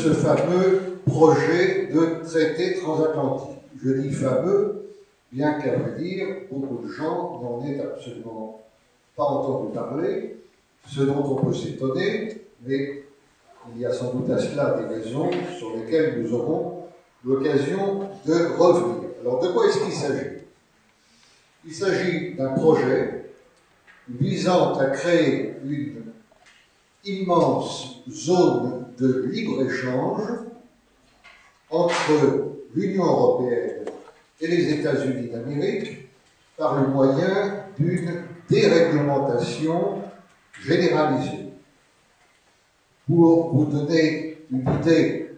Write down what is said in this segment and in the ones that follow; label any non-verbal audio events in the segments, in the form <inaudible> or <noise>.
ce fameux projet de traité transatlantique. Je dis fameux, bien qu'à vrai dire, beaucoup de gens n'en aient absolument pas entendu parler, ce dont on peut s'étonner, mais il y a sans doute à cela des raisons sur lesquelles nous aurons l'occasion de revenir. Alors de quoi est-ce qu'il s'agit? Il s'agit d'un projet visant à créer une immense zone de libre-échange entre l'Union européenne et les États-Unis d'Amérique par le moyen d'une déréglementation généralisée. Pour vous donner une idée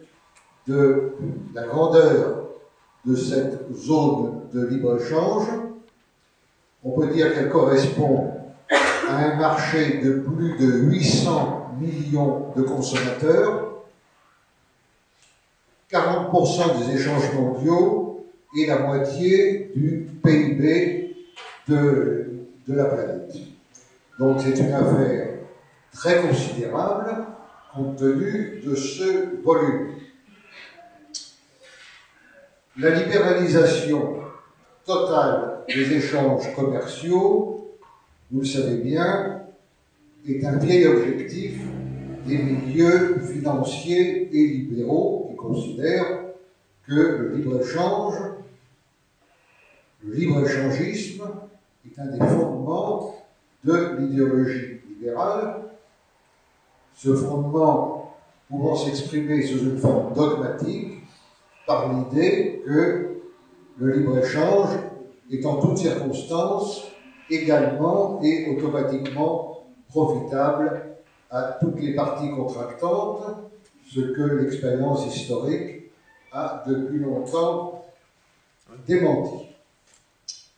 de la grandeur de cette zone de libre-échange, on peut dire qu'elle correspond à un marché de plus de 800 millions de consommateurs, 40% des échanges mondiaux et la moitié du PIB de, de la planète. Donc c'est une affaire très considérable compte tenu de ce volume. La libéralisation totale des échanges commerciaux, vous le savez bien, est un vieil objectif des milieux financiers et libéraux qui considèrent que le libre-échange, le libre-échangisme est un des fondements de l'idéologie libérale, ce fondement pouvant s'exprimer sous une forme dogmatique par l'idée que le libre-échange est en toutes circonstances également et automatiquement profitable à toutes les parties contractantes, ce que l'expérience historique a depuis longtemps démenti.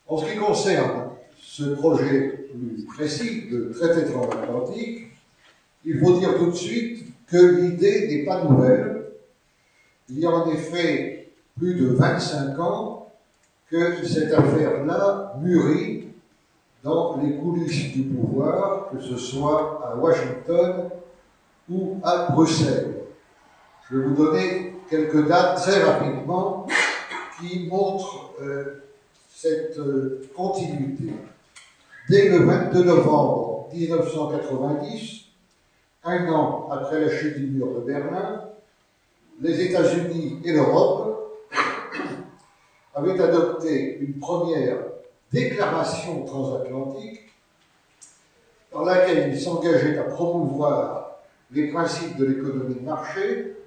En ce qui concerne ce projet plus précis de traité transatlantique, il faut dire tout de suite que l'idée n'est pas nouvelle. Il y a en effet plus de 25 ans que cette affaire-là mûrit dans les coulisses du pouvoir, que ce soit à Washington ou à Bruxelles. Je vais vous donner quelques dates très rapidement qui montrent euh, cette euh, continuité. Dès le 22 novembre 1990, un an après la chute du mur de Berlin, les États-Unis et l'Europe avaient adopté une première déclaration transatlantique par laquelle ils s'engageaient à promouvoir les principes de l'économie de marché,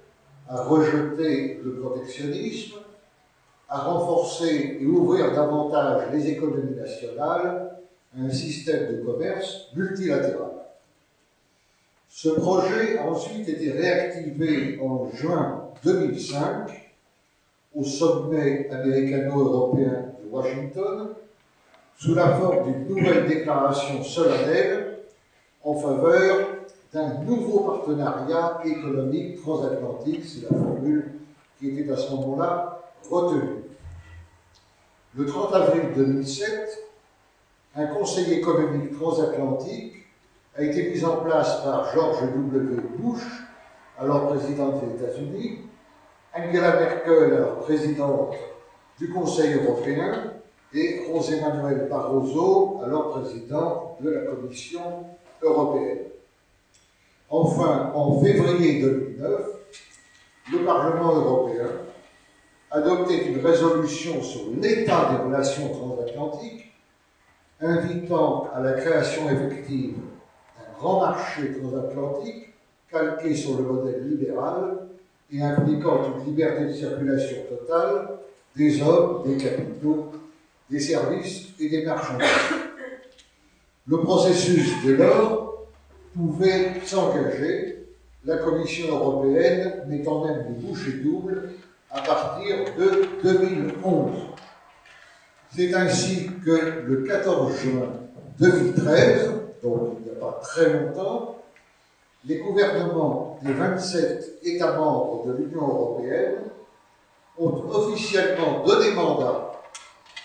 à rejeter le protectionnisme, à renforcer et ouvrir davantage les économies nationales à un système de commerce multilatéral. Ce projet a ensuite été réactivé en juin 2005 au sommet américano-européen de Washington sous la forme d'une nouvelle déclaration solennelle en faveur d'un nouveau partenariat économique transatlantique, c'est la formule qui était à ce moment-là retenue. Le 30 avril 2007, un conseil économique transatlantique a été mise en place par George W. Bush, alors président des États-Unis, Angela Merkel, alors présidente du Conseil européen, et José Manuel Barroso, alors président de la Commission européenne. Enfin, en février 2009, le Parlement européen adoptait une résolution sur l'état des relations transatlantiques, invitant à la création effective grand marché transatlantique calqué sur le modèle libéral et impliquant une liberté de circulation totale des hommes, des capitaux, des services et des marchandises. Le processus, dès lors, pouvait s'engager, la Commission européenne mettant même des bouchées doubles à partir de 2011. C'est ainsi que le 14 juin 2013, donc il n'y a pas très longtemps, les gouvernements des 27 États membres de l'Union européenne ont officiellement donné mandat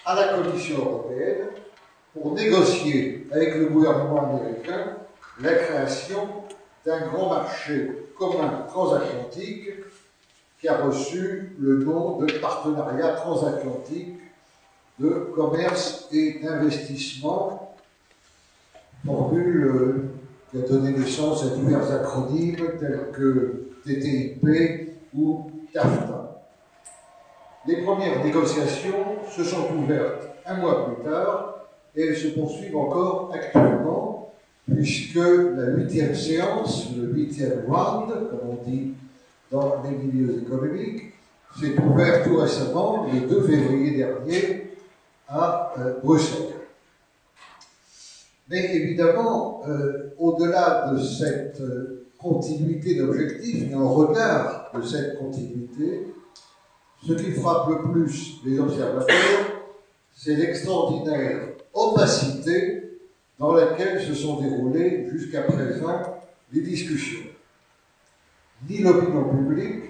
à la Commission européenne pour négocier avec le gouvernement américain la création d'un grand marché commun transatlantique qui a reçu le nom de partenariat transatlantique de commerce et d'investissement, formule euh, qui a donné naissance à divers acronymes tels que TTIP ou TAFTA. Les premières négociations se sont ouvertes un mois plus tard et elles se poursuivent encore actuellement, puisque la huitième séance, le huitième round, comme on dit dans les milieux économiques, s'est ouverte tout récemment, le 2 février dernier, à euh, Bruxelles. Mais évidemment, euh, au-delà de cette euh, continuité d'objectifs et en regard de cette continuité, ce qui frappe le plus les observateurs, c'est l'extraordinaire opacité dans laquelle se sont déroulées jusqu'à présent les discussions. Ni l'opinion publique,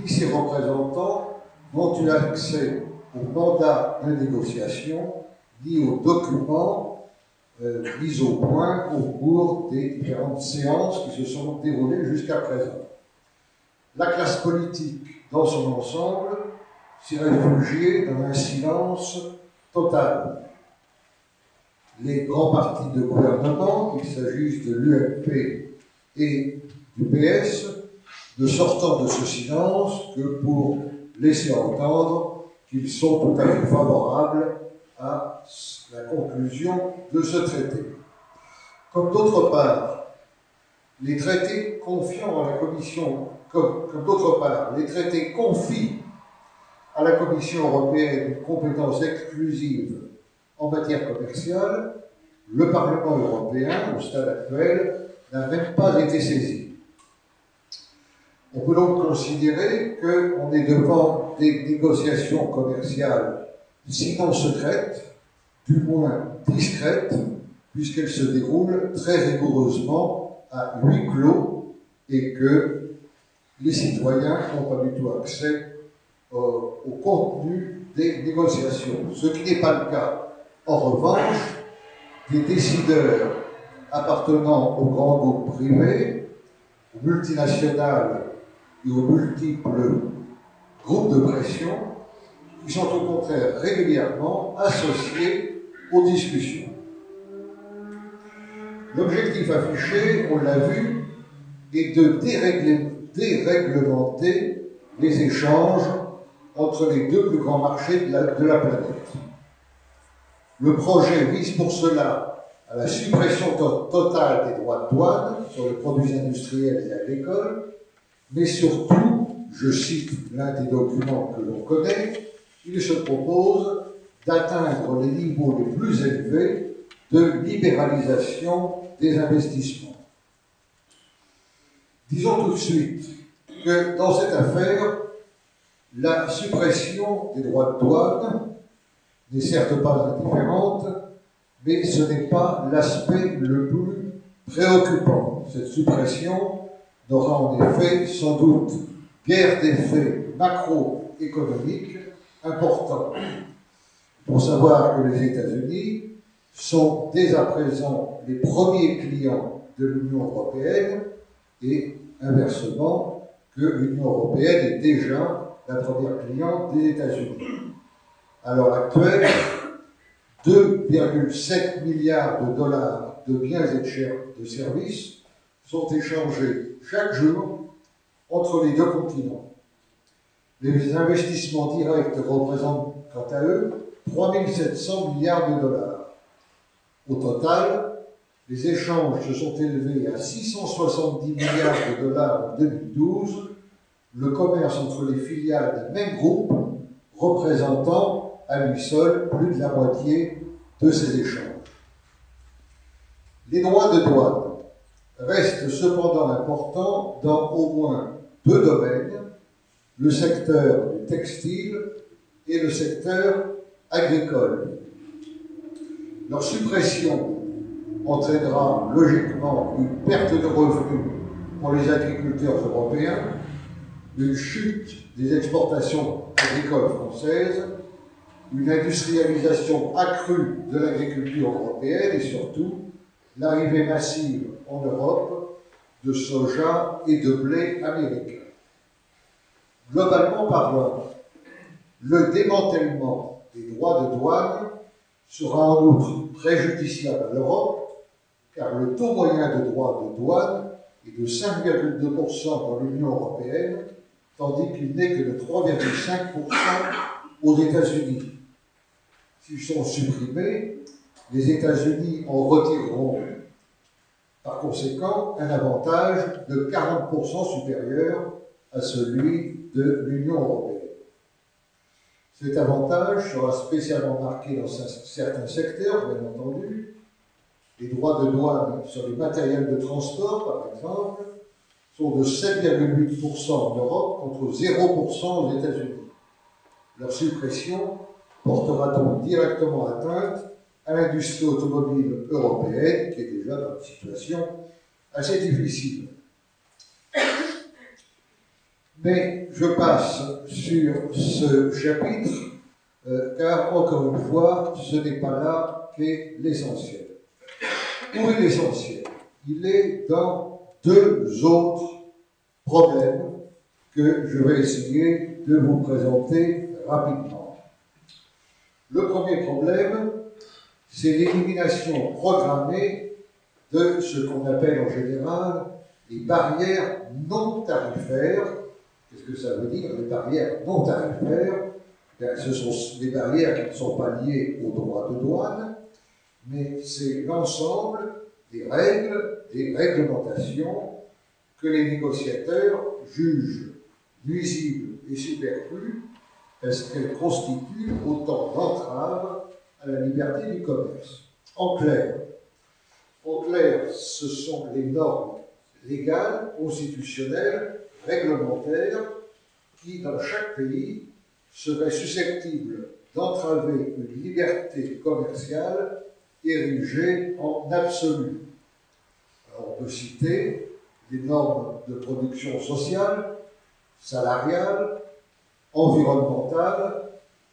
ni ses représentants n'ont eu accès au mandat de négociation, ni aux documents euh, mis au point au cours des différentes séances qui se sont déroulées jusqu'à présent. La classe politique dans son ensemble s'est réfugiée dans un silence total. Les grands partis de gouvernement, qu'il s'agisse de l'UMP et du PS, ne sortant de ce silence que pour laisser entendre qu'ils sont tout à fait favorables à la conclusion de ce traité. Comme d'autre part, les traités confiant à la Commission, comme, comme d'autre part, les traités confient à la Commission européenne une compétence exclusive en matière commerciale, le Parlement européen, au stade actuel, n'a même pas été saisi. On peut donc considérer qu'on est devant des négociations commerciales, sinon secrètes, du moins discrètes, puisqu'elles se déroulent très rigoureusement à huis clos et que les citoyens n'ont pas du tout accès au, au contenu des négociations, ce qui n'est pas le cas. En revanche, des décideurs appartenant aux grands groupes privés, aux multinationales et aux multiples groupes de pression, qui sont au contraire régulièrement associés aux discussions. L'objectif affiché, on l'a vu, est de déréglementer les échanges entre les deux plus grands marchés de la, planète. Le projet vise pour cela à la suppression to totale des droits de douane sur les produits industriels et agricoles, mais surtout, je cite l'un des documents que l'on connaît, il se propose d'atteindre les niveaux les plus élevés de libéralisation des investissements. Disons tout de suite que dans cette affaire, la suppression des droits de douane n'est certes pas indifférente, mais ce n'est pas l'aspect le plus préoccupant. Cette suppression n'aura en effet sans doute guère d'effets macroéconomiques importants. Pour savoir que les États-Unis sont dès à présent les premiers clients de l'Union européenne et inversement que l'Union européenne est déjà la première cliente des États-Unis. À l'heure actuelle, 2,7 milliards de dollars de biens et de services sont échangés chaque jour entre les deux continents. Les investissements directs représentent quant à eux 3700 milliards de dollars. Au total, les échanges se sont élevés à 670 milliards de dollars en 2012 le commerce entre les filiales d'un même groupe représentant à lui seul plus de la moitié de ces échanges. Les droits de douane restent cependant importants dans au moins deux domaines, le secteur textile et le secteur agricole. Leur suppression entraînera logiquement une perte de revenus pour les agriculteurs européens une chute des exportations agricoles françaises, une industrialisation accrue de l'agriculture européenne et surtout l'arrivée massive en Europe de soja et de blé américain. Globalement parlant, le démantèlement des droits de douane sera en outre préjudiciable à l'Europe, car le taux moyen de droits de douane est de 5,2% dans l'Union européenne, tandis qu'il n'est que de 3,5% aux États-Unis. S'ils sont supprimés, les États-Unis en retireront par conséquent un avantage de 40% supérieur à celui de l'Union européenne. Cet avantage sera spécialement marqué dans certains secteurs, bien entendu. Les droits de douane sur les matériels de transport, par exemple, sont de 7,8% en Europe contre 0% aux États-Unis. Leur suppression portera donc directement atteinte à l'industrie automobile européenne, qui est déjà dans une situation assez difficile. Mais je passe sur ce chapitre, euh, car encore une fois, ce n'est pas là qu'est l'essentiel. Où est l'essentiel? Il est dans deux autres problèmes que je vais essayer de vous présenter rapidement. Le premier problème, c'est l'élimination programmée de ce qu'on appelle en général les barrières non tarifaires. Qu'est-ce que ça veut dire, les barrières non tarifaires? Ce sont des barrières qui ne sont pas liées aux droits de douane, mais c'est l'ensemble des règles, des réglementations que les négociateurs jugent nuisibles et superflues parce qu'elles constituent autant d'entraves à la liberté du commerce. En clair, en clair, ce sont les normes légales, constitutionnelles, réglementaires, qui, dans chaque pays, seraient susceptibles d'entraver une liberté commerciale érigée en absolu. On peut citer les normes de production sociale, salariale, environnementale,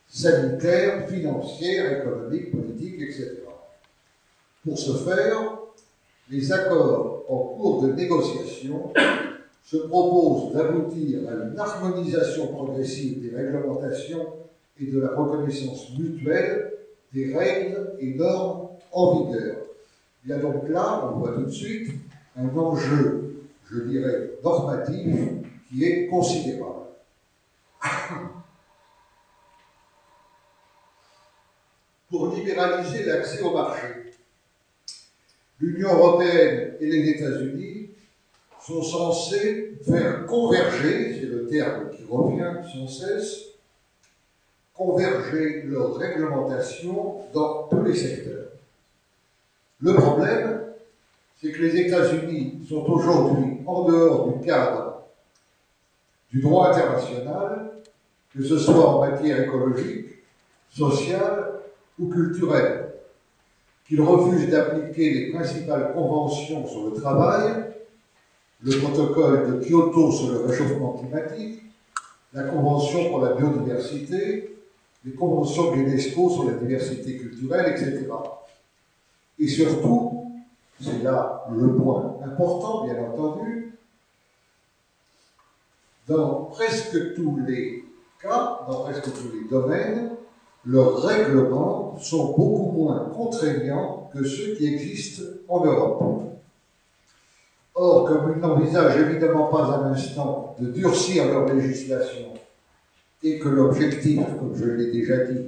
sanitaire, financière, économique, politique, etc. Pour ce faire, les accords en cours de négociation se proposent d'aboutir à une harmonisation progressive des réglementations et de la reconnaissance mutuelle des règles et normes en vigueur. Il y a donc là, on voit tout de suite, un enjeu, je dirais, normatif qui est considérable. <laughs> pour libéraliser l'accès au marché. L'Union européenne et les États-Unis sont censés faire converger, c'est le terme qui revient sans cesse, converger leur réglementation dans tous les secteurs. Le problème, c'est que les États-Unis sont aujourd'hui en dehors du cadre du droit international, que ce soit en matière écologique, sociale ou culturelle, qu'il refuse d'appliquer les principales conventions sur le travail, le protocole de Kyoto sur le réchauffement climatique, la convention pour la biodiversité, les conventions de l'UNESCO sur la diversité culturelle, etc. Et surtout, c'est là le point important, bien entendu, dans presque tous les cas, dans presque tous les domaines, leurs règlements sont beaucoup moins contraignants que ceux qui existent en Europe. Or, comme ils n'envisagent évidemment pas un instant de durcir leur législation et que l'objectif, comme je l'ai déjà dit,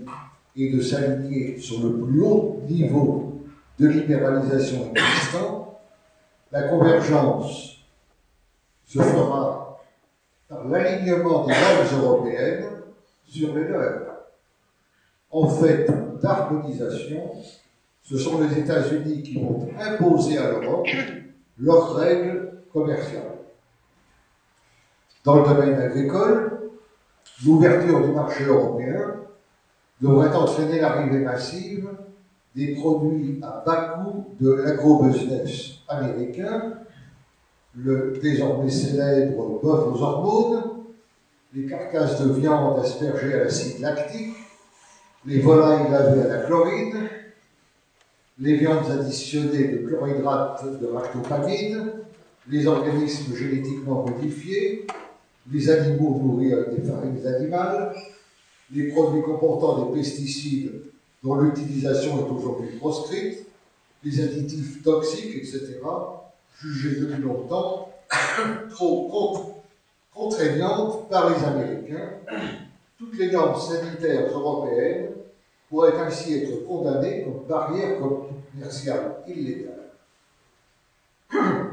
est de s'aligner sur le plus haut niveau de libéralisation existant, la convergence se fera par l'alignement des normes européennes sur les leurs en fait d'harmonisation, ce sont les États-Unis qui vont imposer à l'Europe leurs règles commerciales. Dans le domaine agricole, l'ouverture du marché européen devrait entraîner l'arrivée massive des produits à bas coût de l'agro-business américain, le désormais célèbre bœuf aux hormones, les carcasses de viande aspergées à l'acide lactique, les volailles lavées à la chlorine, les viandes additionnées de chlorhydrate de ractopamine, les organismes génétiquement modifiés, les animaux nourris avec des farines animales, les produits comportant des pesticides dont l'utilisation est aujourd'hui proscrite, les additifs toxiques, etc., jugés depuis longtemps <coughs> trop contraignantes par les Américains, toutes les normes sanitaires européennes pourraient ainsi être condamnées comme barrières commerciales illégales. <coughs>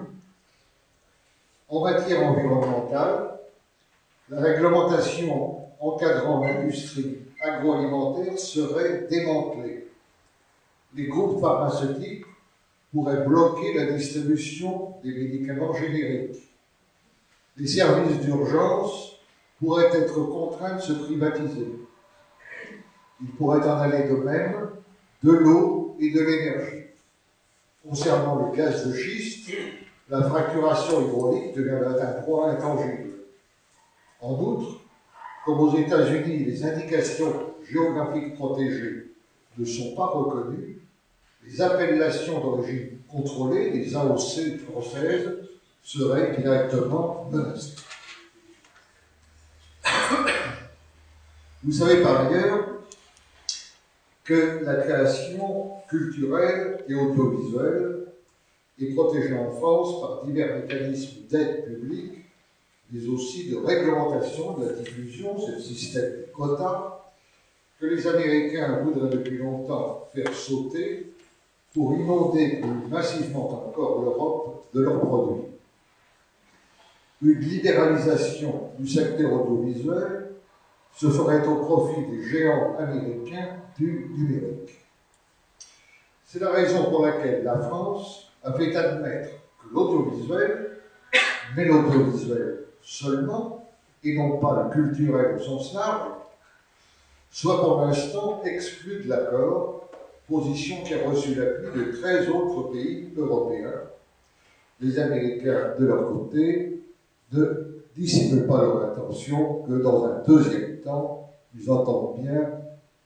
En matière environnementale, la réglementation encadrant l'industrie agroalimentaire serait démantelée. Les groupes pharmaceutiques pourraient bloquer la distribution des médicaments génériques. Les services d'urgence pourraient être contraints de se privatiser. Il pourrait en aller de même de l'eau et de l'énergie. Concernant le gaz de schiste, la fracturation hydraulique deviendrait un droit intangible. En outre, comme aux États-Unis, les indications géographiques protégées ne sont pas reconnues, les appellations d'origine contrôlée, les AOC françaises, seraient directement menacées. Vous savez par ailleurs que la création culturelle et audiovisuelle est protégée en France par divers mécanismes d'aide publique mais aussi de réglementation de la diffusion, c'est le système de quotas que les Américains voudraient depuis longtemps faire sauter pour inonder plus massivement encore l'Europe de leurs produits. Une libéralisation du secteur audiovisuel se ferait au profit des géants américains du numérique. C'est la raison pour laquelle la France a fait admettre que l'audiovisuel, mais l'audiovisuel seulement, et non pas le culturel au sens large, soit pour l'instant exclu de l'accord, position qui a reçu l'appui de 13 autres pays européens. Les Américains, de leur côté, ne dissimulent pas leur intention que dans un deuxième temps, ils entendent bien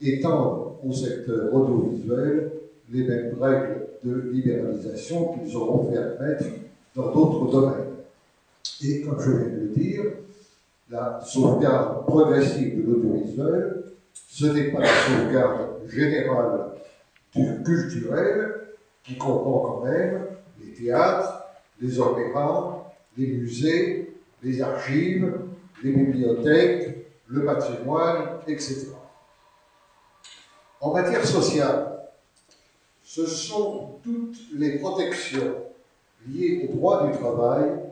étendre au secteur audiovisuel les mêmes règles de libéralisation qu'ils auront fait admettre dans d'autres domaines. Et comme je viens de le dire, la sauvegarde progressive de l'audiovisuel, ce n'est pas la sauvegarde générale du culturel, qui comprend quand même les théâtres, les opéras, les musées, les archives, les bibliothèques, le patrimoine, etc. En matière sociale, ce sont toutes les protections liées au droit du travail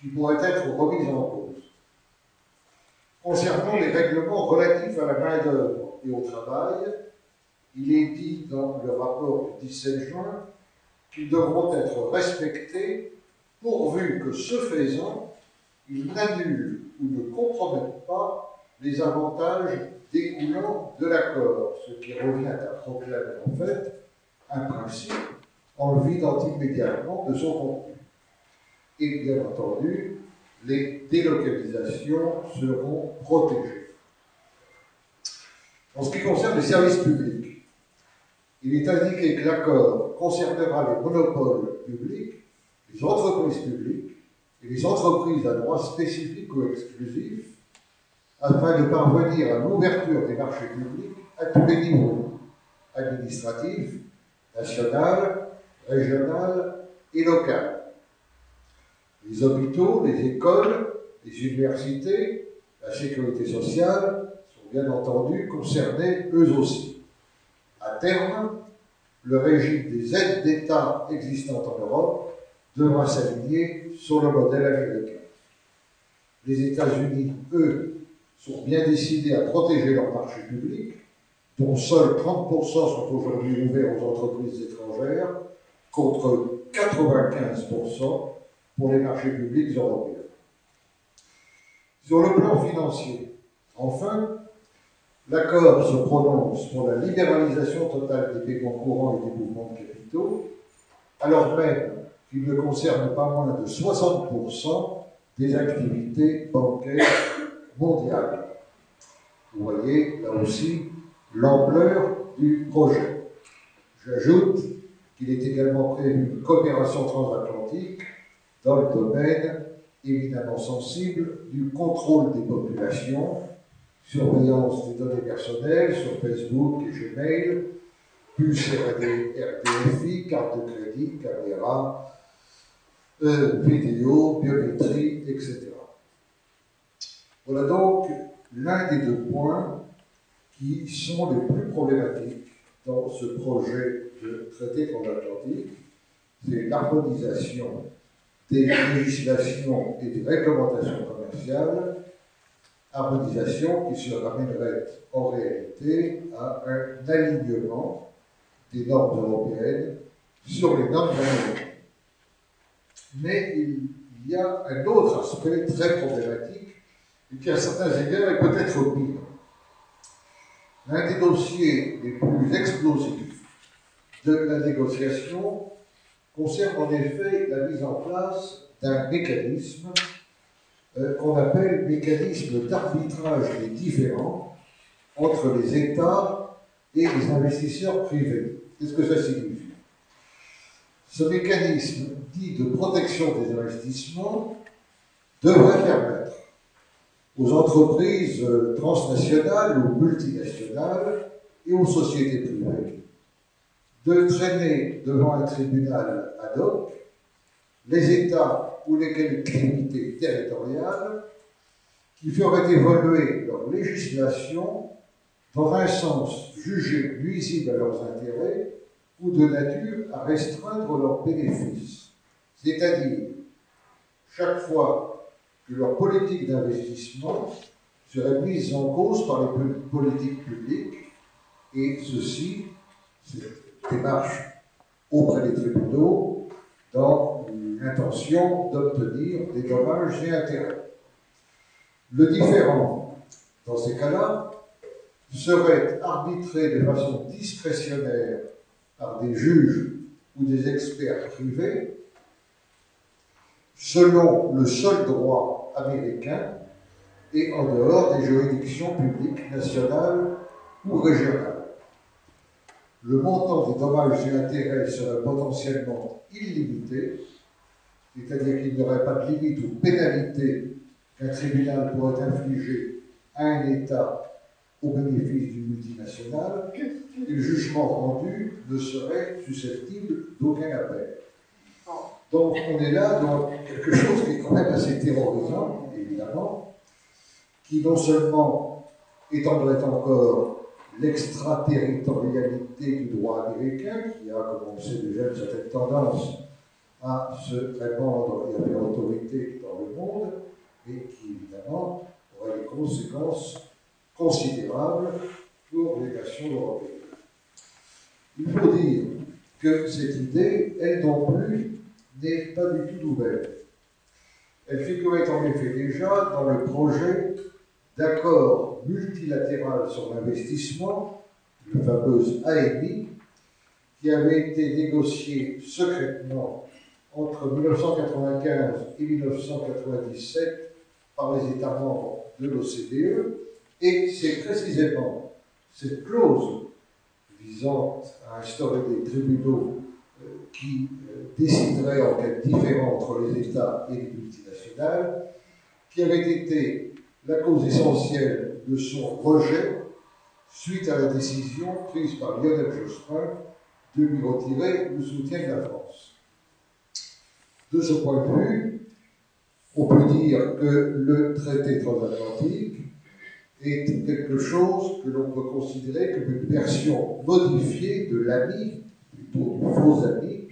qui pourraient être remises en cause. Concernant les règlements relatifs à la main-d'œuvre et au travail, il est dit dans le rapport du 17 juin qu'ils devront être respectés pourvu que, ce faisant, ils n'annulent ou ne compromettent pas les avantages découlant de l'accord, ce qui revient à proclamer en fait un principe en le vidant immédiatement de son contenu et bien entendu, les délocalisations seront protégées. En ce qui concerne les services publics, il est indiqué que l'accord concernera les monopoles publics, les entreprises publiques et les entreprises à droit spécifique ou exclusif, afin de parvenir à l'ouverture des marchés publics à tous les niveaux, administratifs, national, régional et local les hôpitaux, les écoles, les universités, la sécurité sociale sont bien entendu concernés eux aussi. À terme, le régime des aides d'État existantes en Europe devra s'aligner sur le modèle américain. Les États-Unis, eux, sont bien décidés à protéger leur marché public, dont seuls 30% sont aujourd'hui ouverts aux entreprises étrangères, contre 95% pour les marchés publics européens. Sur le plan financier, enfin, l'accord se prononce pour la libéralisation totale des paiements courants et des mouvements de capitaux, alors même qu'il ne concerne pas moins de 60% des activités bancaires mondiales. Vous voyez là aussi l'ampleur du projet. J'ajoute qu'il est également prévu une coopération transatlantique dans le domaine évidemment sensible du contrôle des populations, surveillance des données personnelles sur Facebook et Gmail, plus RDFI, carte de crédit, caméra, euh, vidéo, biométrie, etc. Voilà donc l'un des deux points qui sont les plus problématiques dans ce projet de traité transatlantique, c'est l'harmonisation des législations et des réglementations commerciales, harmonisation qui se ramènerait en réalité à un alignement des normes européennes sur les normes américaines. Mais il y a un autre aspect très problématique et qui, à certains égards, est peut-être pire. L'un des dossiers les plus explosifs de la négociation concerne en effet la mise en place d'un mécanisme euh, qu'on appelle mécanisme d'arbitrage des différends entre les États et les investisseurs privés. Qu'est-ce que ça signifie? Ce mécanisme dit de protection des investissements devrait permettre aux entreprises euh, transnationales ou multinationales et aux sociétés privées de traîner devant un tribunal ad hoc les États ou les collectivités territoriales qui feraient évoluer leur législation dans un sens jugé nuisible à leurs intérêts ou de nature à restreindre leurs bénéfices. C'est-à-dire, chaque fois que leur politique d'investissement serait mise en cause par les politiques publiques, et ceci, démarche auprès des tribunaux dans l'intention d'obtenir des dommages et intérêts. Le différent, dans ces cas-là, serait arbitré de façon discrétionnaire par des juges ou des experts privés selon le seul droit américain et en dehors des juridictions publiques nationales ou régionales le montant des dommages et intérêts serait potentiellement illimité, c'est-à-dire qu'il n'y aurait pas de limite ou pénalité qu'un tribunal pourrait infliger à un État au bénéfice d'une multinationale, et le jugement rendu ne serait susceptible d'aucun appel. Donc on est là dans quelque chose qui est quand même assez terrorisant, évidemment, qui non seulement étendrait encore l'extraterritorialité du droit américain, qui a, comme on sait déjà, une certaine tendance à se répandre et à faire autorité dans le monde, et qui, évidemment, aurait des conséquences considérables pour les nations européennes. Il faut dire que cette idée, elle non plus, n'est pas du tout nouvelle. Elle figurait en effet déjà dans le projet d'accord multilatéral sur l'investissement, le fameux AMI, qui avait été négocié secrètement entre 1995 et 1997 par les États membres de l'OCDE, et c'est précisément cette clause visant à instaurer des tribunaux euh, qui euh, décideraient en cas de différend entre les États et les multinationales, qui avait été la cause essentielle de son rejet suite à la décision prise par Lionel Jospin de lui retirer le soutien de la France. De ce point de vue, on peut dire que le traité transatlantique est quelque chose que l'on peut considérer comme une version modifiée de l'ami, plutôt du faux ami,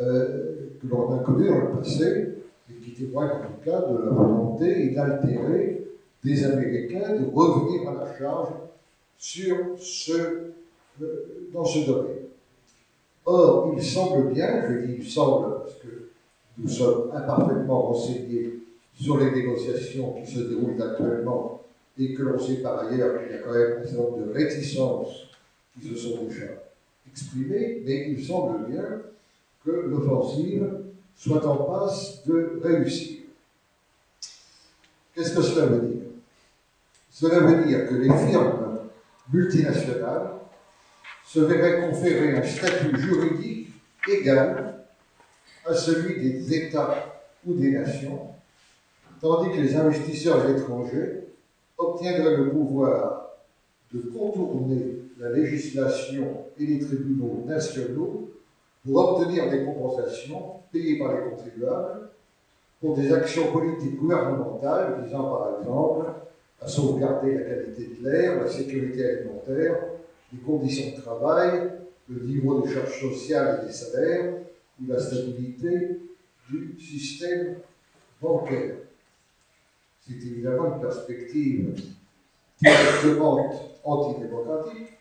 euh, que l'on a connu dans le passé, et qui témoigne en tout cas de la volonté inaltérée des Américains de revenir à la charge sur ce, euh, dans ce domaine. Or, il semble bien, je dis il semble parce que nous sommes imparfaitement renseignés sur les négociations qui se déroulent actuellement et que l'on sait par ailleurs qu'il y a quand même un certain nombre de réticences qui se sont déjà exprimées, mais il semble bien que l'offensive soit en passe de réussir. Qu'est-ce que cela veut dire? Cela veut dire que les firmes multinationales se verraient conférer un statut juridique égal à celui des États ou des nations, tandis que les investisseurs étrangers obtiendraient le pouvoir de contourner la législation et les tribunaux nationaux pour obtenir des compensations payées par les contribuables pour des actions politiques gouvernementales visant par exemple à sauvegarder la qualité de l'air, la sécurité alimentaire, les conditions de travail, le niveau des charges sociales et des salaires ou la stabilité du système bancaire. C'est évidemment une perspective directement antidémocratique,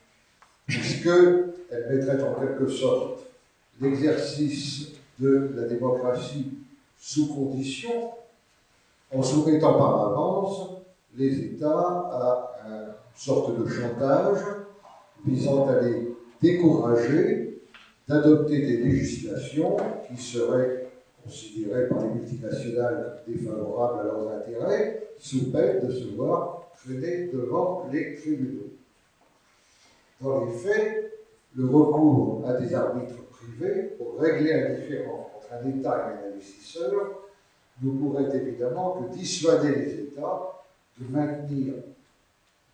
puisqu'elle mettrait en quelque sorte l'exercice de la démocratie sous condition, en soumettant par avance les États à une sorte de chantage visant à les décourager d'adopter des législations qui seraient considérées par les multinationales défavorables à leurs intérêts, sous peine de se voir traîner devant les tribunaux. Dans les faits, le recours à des arbitres privés pour régler un différend entre un État et un investisseur ne pourrait évidemment que dissuader les États de maintenir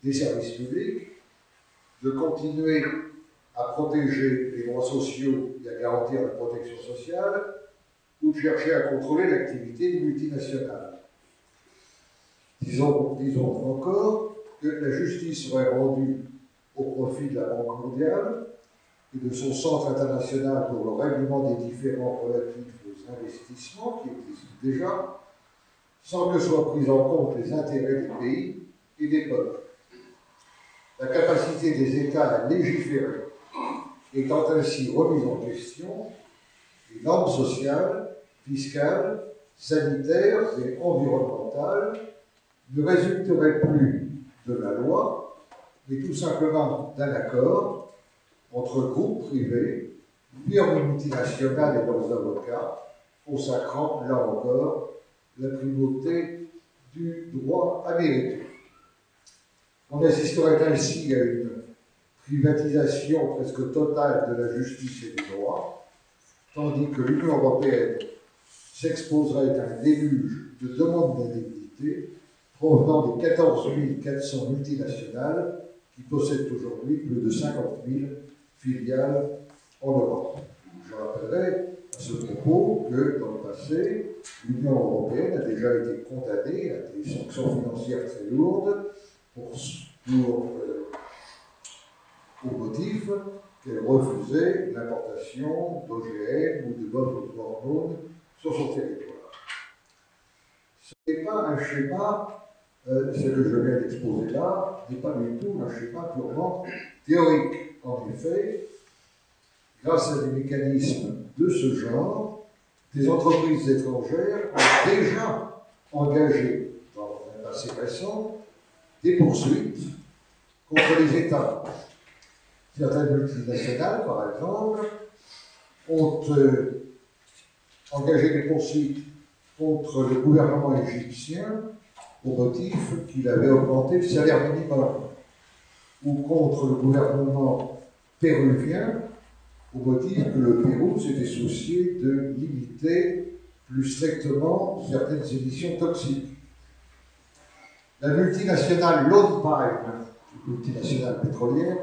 des services publics, de continuer à protéger les droits sociaux et à garantir la protection sociale, ou de chercher à contrôler l'activité des multinationales. Disons, encore que la justice serait rendue au profit de la Banque mondiale et de son centre international pour le règlement des différends relatifs aux investissements qui existent déjà, sans que soient pris en compte les intérêts des pays et des peuples. La capacité des États à légiférer étant ainsi remise en question, les normes sociales, fiscales, sanitaires et environnementales ne résulteraient plus de la loi, mais tout simplement d'un accord entre groupes privés, firmes multinationales et leurs avocats, consacrant, là encore, la primauté du droit américain. On assisterait ainsi à une privatisation presque totale de la justice et du droit, tandis que l'Union européenne s'exposerait à un déluge de demandes d'indemnité provenant des 14 400 multinationales qui possèdent aujourd'hui plus de 50 000 filiales en Europe. Je rappellerai ce propos que dans le passé, l'Union européenne a déjà été condamnée à des sanctions financières très lourdes pour, euh, au motif qu'elle refusait l'importation d'OGM ou de bonnes hormones sur son territoire. Ce n'est pas un schéma, euh, ce que je viens d'exposer là, n'est pas du tout un schéma purement théorique. En effet, grâce à des mécanismes de ce genre, des entreprises étrangères ont déjà engagé, dans un passé récent, des poursuites contre les États. Certaines multinationales, par exemple, ont euh, engagé des poursuites contre le gouvernement égyptien au motif qu'il avait augmenté le salaire minimum, ou contre le gouvernement péruvien au motif que le Pérou s'était soucié de limiter plus strictement certaines émissions toxiques? La multinationale Lone multinationale pétrolière,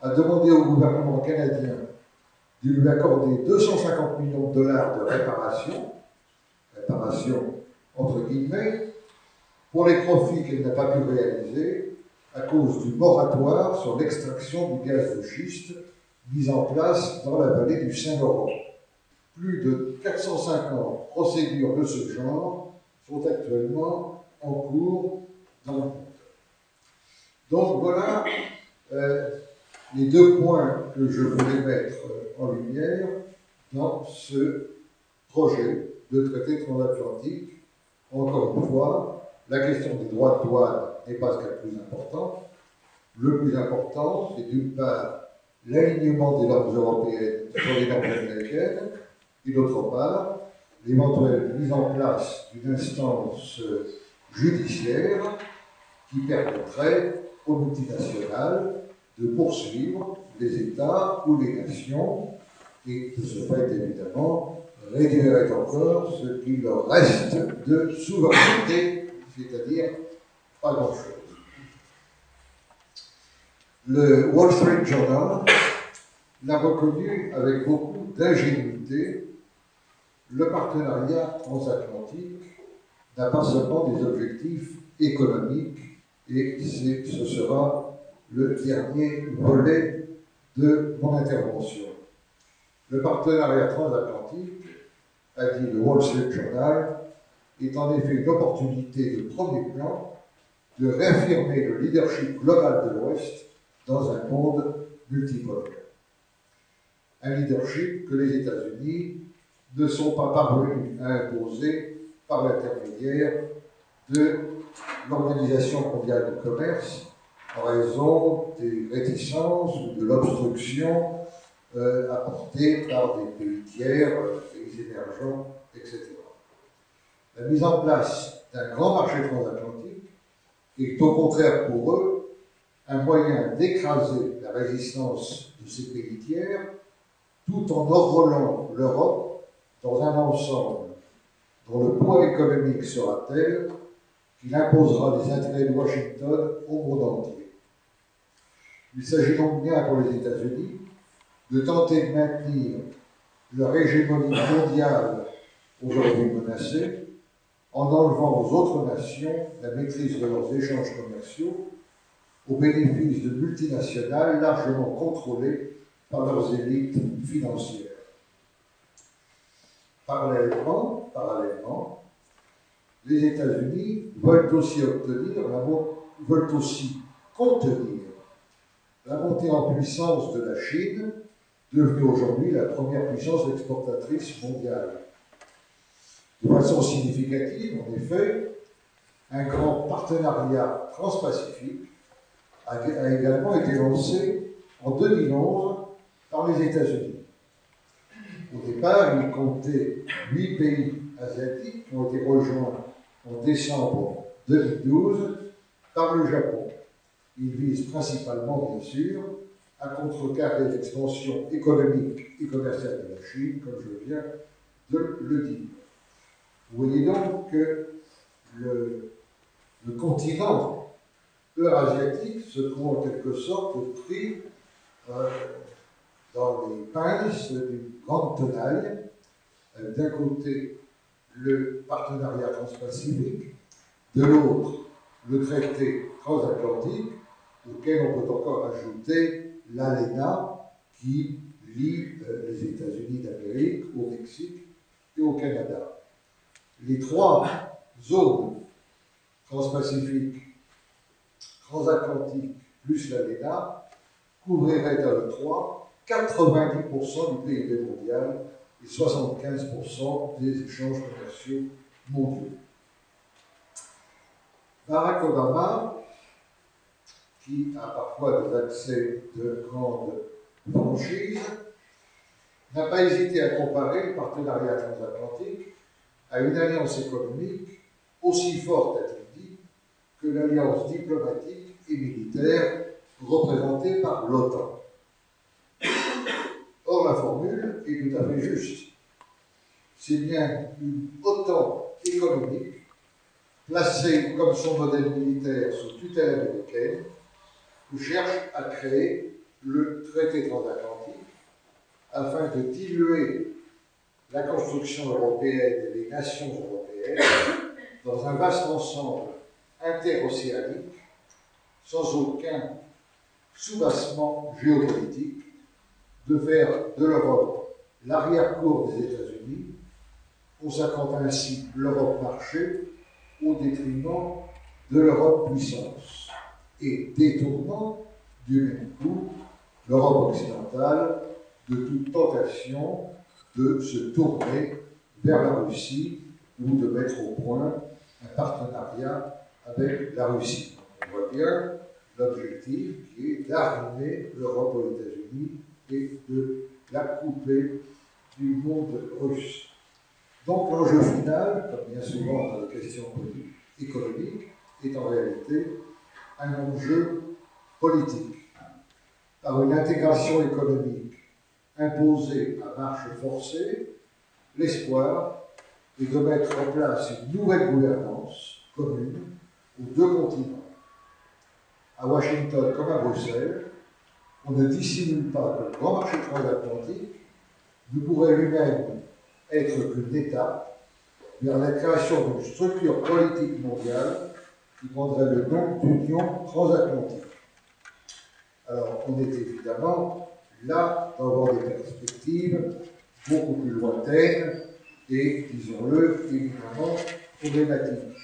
a demandé au gouvernement canadien de lui accorder 250 millions de dollars de réparation, réparation entre guillemets, pour les profits qu'elle n'a pas pu réaliser à cause du moratoire sur l'extraction du gaz de schiste mis en place dans la vallée du Saint-Laurent. Plus de 450 procédures de ce genre sont actuellement en cours dans le monde. Donc voilà euh, les deux points que je voulais mettre en lumière dans ce projet de traité transatlantique. Encore une fois, la question des droits de douane n'est pas ce qui est le plus important. Le plus important, c'est d'une part l'alignement des normes européennes sur les normes américaines, et d'autre part, l'éventuelle mise en place d'une instance judiciaire qui permettrait aux multinationales de poursuivre les États ou les nations et de ce fait, évidemment, réduirait encore ce qu'il leur reste de souveraineté, c'est-à-dire pas grand-chose. Le Wall Street Journal l'a reconnu avec beaucoup d'ingénuité. Le partenariat transatlantique n'a pas seulement des objectifs économiques, et ce sera le dernier volet de mon intervention. Le partenariat transatlantique, a dit le Wall Street Journal, est en effet une opportunité de premier plan de réaffirmer le leadership global de l'Ouest dans un monde multipolaire. Un leadership que les États-Unis ne sont pas parvenus à imposer par l'intermédiaire de l'Organisation mondiale du commerce en raison des réticences ou de l'obstruction euh, apportée par des pays tiers, euh, pays émergents, etc. La mise en place d'un grand marché transatlantique est au contraire pour eux un moyen d'écraser la résistance de ces pays tiers tout en enrôlant l'Europe dans un ensemble dont le poids économique sera tel qu'il imposera les intérêts de Washington au monde entier. Il s'agit donc bien pour les États-Unis de tenter de maintenir leur hégémonie mondiale aujourd'hui menacée en enlevant aux autres nations la maîtrise de leurs échanges commerciaux au bénéfice de multinationales largement contrôlées par leurs élites financières. Parallèlement, les États-Unis veulent aussi obtenir, veulent aussi contenir la montée en puissance de la Chine, devenue aujourd'hui la première puissance exportatrice mondiale. De façon significative, en effet, un grand partenariat transpacifique a, également été lancé en 2011 par les États-Unis. Au départ, il comptait huit pays asiatiques qui ont été rejoints en décembre 2012 par le Japon. Il vise principalement, bien sûr, à contrecarrer l'expansion économique et commerciale de la Chine, comme je viens de le dire. Vous voyez donc que le, continent eurasiatique se trouve en quelque sorte pris euh, dans les pinces d'une grande tenaille. Euh, d'un côté, le partenariat transpacifique, de l'autre, le traité transatlantique, auquel on peut encore ajouter l'ALENA, qui lie euh, les États-Unis d'Amérique au Mexique et au Canada. Les trois zones transpacifiques, transatlantiques plus l'ALENA couvriraient à eux trois 90% du PIB mondial et 75% des échanges commerciaux mondiaux. Barack Obama, qui a parfois des accès de grande franchise, n'a pas hésité à comparer le partenariat transatlantique à une alliance économique aussi forte, a-t-il dit, que l'alliance diplomatique et militaire représentée par l'OTAN. La formule est tout à fait juste. C'est bien une OTAN économique, placée comme son modèle militaire sous tutelle américaine, qui cherche à créer le traité transatlantique afin de diluer la construction européenne et les nations européennes dans un vaste ensemble interocéanique sans aucun soubassement géopolitique de faire de l'Europe l'arrière-cour des États-Unis, consacrant ainsi l'Europe marché au détriment de l'Europe puissance et détournant du même coup l'Europe occidentale de toute tentation de se tourner vers la Russie ou de mettre au point un partenariat avec la Russie. On voit bien l'objectif qui est d'arrimer l'Europe aux États-Unis et de la couper du monde russe. Donc l'enjeu final, comme bien souvent dans les questions économiques, est en réalité un enjeu politique. Par une intégration économique imposée à marche forcée, l'espoir est de mettre en place une nouvelle gouvernance commune aux deux continents. À Washington comme à Bruxelles, on ne dissimule pas que le grand marché transatlantique ne pourrait lui-même être qu'une étape vers la création d'une structure politique mondiale qui prendrait le nom d'Union transatlantique. Alors, on est évidemment là dans des perspectives beaucoup plus lointaines et, disons-le, évidemment problématiques.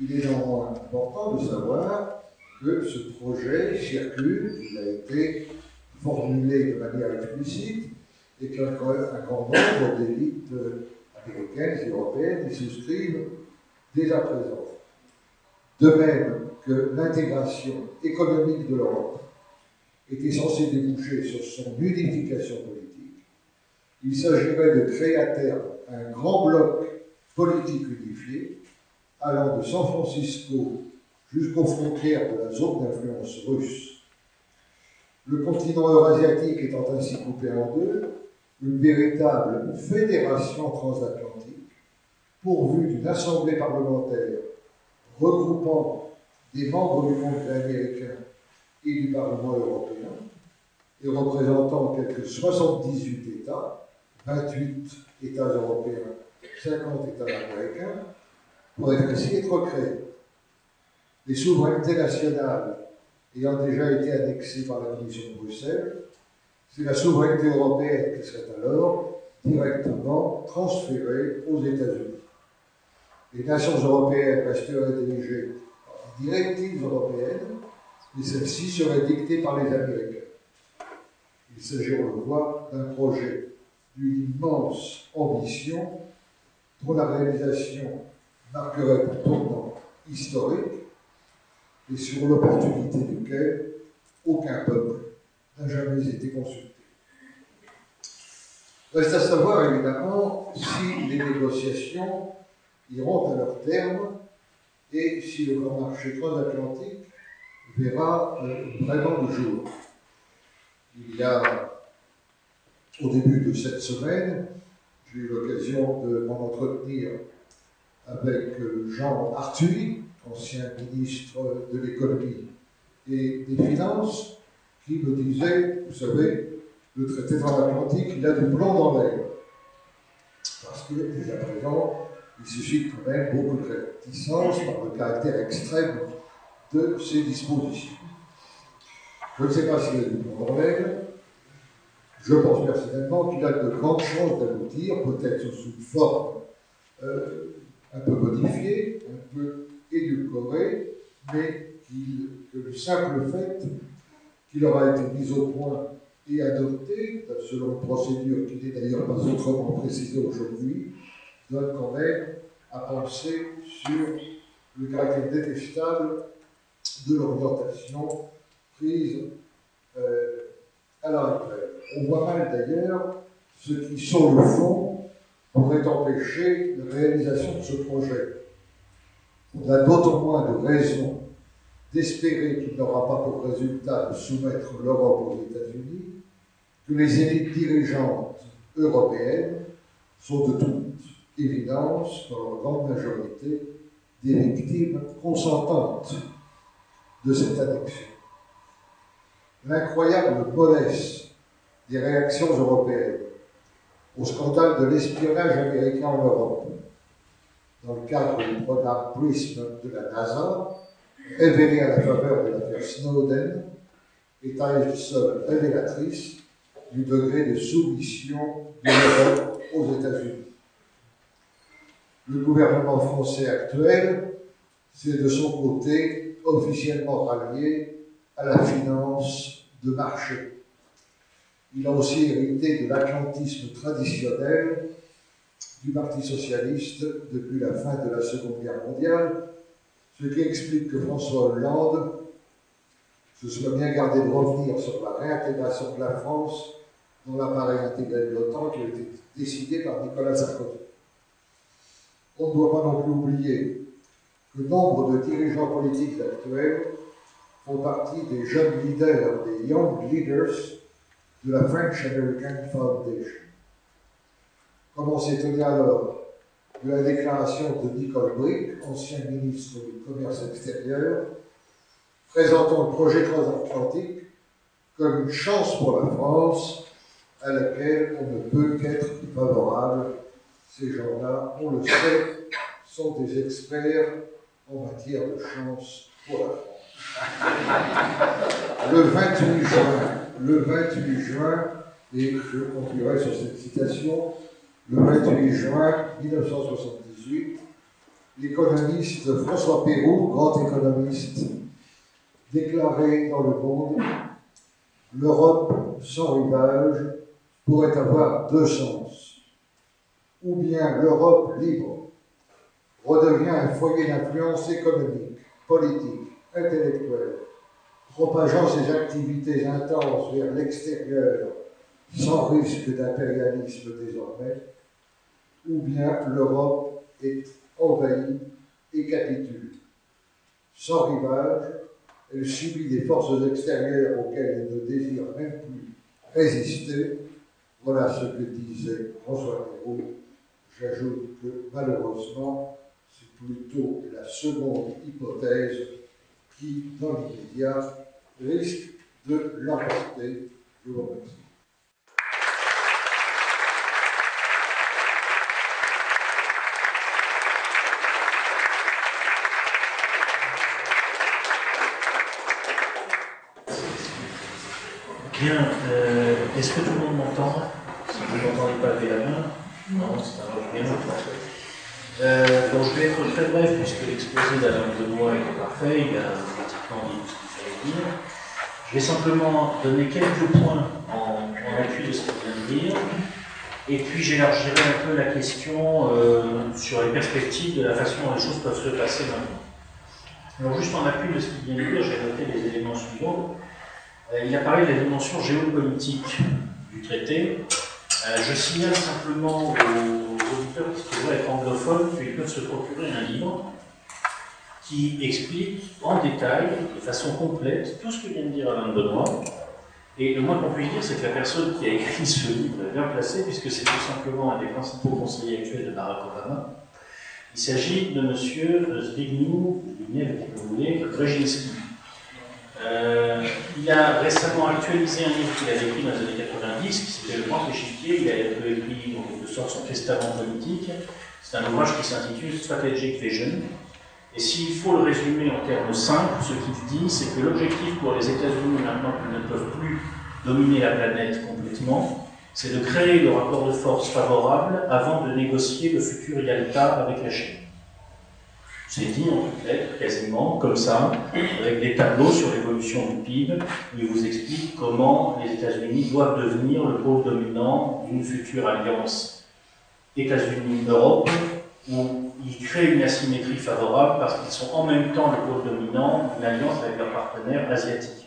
Il est néanmoins important de savoir que ce projet circule, il a été formulé de manière explicite, et qu'un grand nombre d'élites américaines et européennes y souscrivent dès à présent. De même que l'intégration économique de l'Europe était censée déboucher sur son unification politique, il s'agirait de créer à terme un grand bloc politique unifié allant de San Francisco jusqu'aux frontières de la zone d'influence russe. Le continent eurasiatique étant ainsi coupé en deux, une véritable fédération transatlantique pourvue d'une assemblée parlementaire regroupant des membres du Congrès américain et du Parlement européen et représentant quelques 78 États, 28 États européens, 50 États américains, pourrait ainsi être créée. Les souverainetés nationales ayant déjà été annexées par la Commission de Bruxelles, c'est la souveraineté européenne qui serait alors directement transférée aux États-Unis. Les nations européennes resteraient dirigées par des directives européennes, mais celles-ci seraient dictées par les Américains. Il s'agit, on le voit, d'un projet d'une immense ambition dont la réalisation marquerait un tournant historique et sur l'opportunité duquel aucun peuple n'a jamais été consulté. Reste à savoir évidemment si les négociations iront à leur terme et si le grand marché transatlantique verra euh, vraiment le jour. Il y a, au début de cette semaine, j'ai eu l'occasion de m'en entretenir avec euh, Jean Arthuis, ancien ministre de l'économie et des finances, qui me disait, vous savez, le traité transatlantique, il a du plomb dans l'air. Parce que, déjà présent, il suscite quand même beaucoup de réticence par le caractère extrême de ces dispositions. Je ne sais pas s'il a du plomb dans l'air. Je pense personnellement qu'il a de grandes chances d'aboutir, peut-être sous une forme euh, un peu modifiée, un peu édulcorée, mais que le simple fait qu'il aura été mis au point et adopté, selon une procédure qui n'est d'ailleurs pas autrement précisée aujourd'hui, donne quand même à penser sur le caractère détestable de l'orientation prise euh, à l'heure actuelle. On voit mal d'ailleurs ce qui, sur le fond, pourrait empêcher la réalisation de ce projet. On a d'autant moins de raisons d'espérer qu'il n'aura pas pour résultat de soumettre l'Europe aux États-Unis que les élites dirigeantes européennes sont de toute évidence, dans leur grande majorité, des victimes consentantes de cette annexion. L'incroyable mollesse des réactions européennes au scandale de l'espionnage américain en Europe, dans le cadre du programme PRISM de la NASA, révélé à la faveur de l'affaire Snowden, est elle seule révélatrice du degré de soumission de l'Europe aux États-Unis. Le gouvernement français actuel s'est de son côté officiellement rallié à la finance de marché. Il a aussi hérité de l'atlantisme traditionnel du Parti socialiste depuis la fin de la Seconde Guerre mondiale, ce qui explique que François Hollande se soit bien gardé de revenir sur la réintégration de la France dans l'appareil intégré de l'OTAN qui a été décidé par Nicolas Sarkozy. On ne doit pas non plus oublier que nombre de dirigeants politiques actuels font partie des jeunes leaders, des young leaders de la French American Foundation. Comme on s'étonnait alors de la déclaration de Nicole Brick, ancien ministre du Commerce extérieur, présentant le projet transatlantique comme une chance pour la France à laquelle on ne peut qu'être favorable. Ces gens-là, on le sait, sont des experts en matière de chance pour la France. Le 28 juin, le 28 juin, et je conclurai sur cette citation, le 28 juin 1978, l'économiste François Pérou, grand économiste, déclarait dans le monde L'Europe sans rivage pourrait avoir deux sens. Ou bien l'Europe libre redevient un foyer d'influence économique, politique, intellectuelle, propageant ses activités intenses vers l'extérieur sans risque d'impérialisme désormais, ou bien l'Europe est envahie et capitule. Sans rivage, elle subit des forces extérieures auxquelles elle ne désire même plus résister. Voilà ce que disait François Perrault. J'ajoute que malheureusement, c'est plutôt la seconde hypothèse qui, dans l'immédiat, risque de l'emporter. Je vous remercie. Euh, est-ce que tout le monde m'entend? Si vous n'entendez pas, levez la main. Non, c'est un bien euh, bon, je vais être très bref puisque l'exposé d'Alain Benoît était parfait, il a pratiquement dit tout ce qu'il fallait dire. Je vais simplement donner quelques points en, appui de ce qu'il vient de dire, et puis j'élargirai un peu la question euh, sur les perspectives de la façon dont les choses peuvent se passer maintenant. Alors juste en appui de ce qu'il vient de dire, j'ai noté les éléments suivants. Euh, il a parlé de la dimension géopolitique du traité. Euh, je signale simplement aux auditeurs qui pourraient être anglophones qu'ils peuvent se procurer un livre qui explique en détail, de façon complète, tout ce que vient de dire Alain Benoît. Et le moins qu'on puisse dire, c'est que la personne qui a écrit ce livre est bien placée, puisque c'est tout simplement un des principaux conseillers actuels de Barack Obama. Il s'agit de M. Zbigniew, Brzezinski. Euh, il a récemment actualisé un livre qu'il avait écrit dans les années 90, qui s'appelait Le Grand Échiquier. Il a écrit en quelque sorte son testament politique. C'est un ouvrage qui s'intitule Strategic Vision. Et s'il faut le résumer en termes simples, ce qu'il dit, c'est que l'objectif pour les États-Unis, maintenant qu'ils ne peuvent plus dominer la planète complètement, c'est de créer le rapport de force favorable avant de négocier le futur Yalta avec la Chine. C'est dit en toutes lettres, quasiment, comme ça, avec des tableaux sur l'évolution du PIB, il vous explique comment les États-Unis doivent devenir le pôle dominant d'une future alliance États-Unis-Europe, où ils créent une asymétrie favorable parce qu'ils sont en même temps le pôle dominant d'une alliance avec leurs partenaires asiatiques.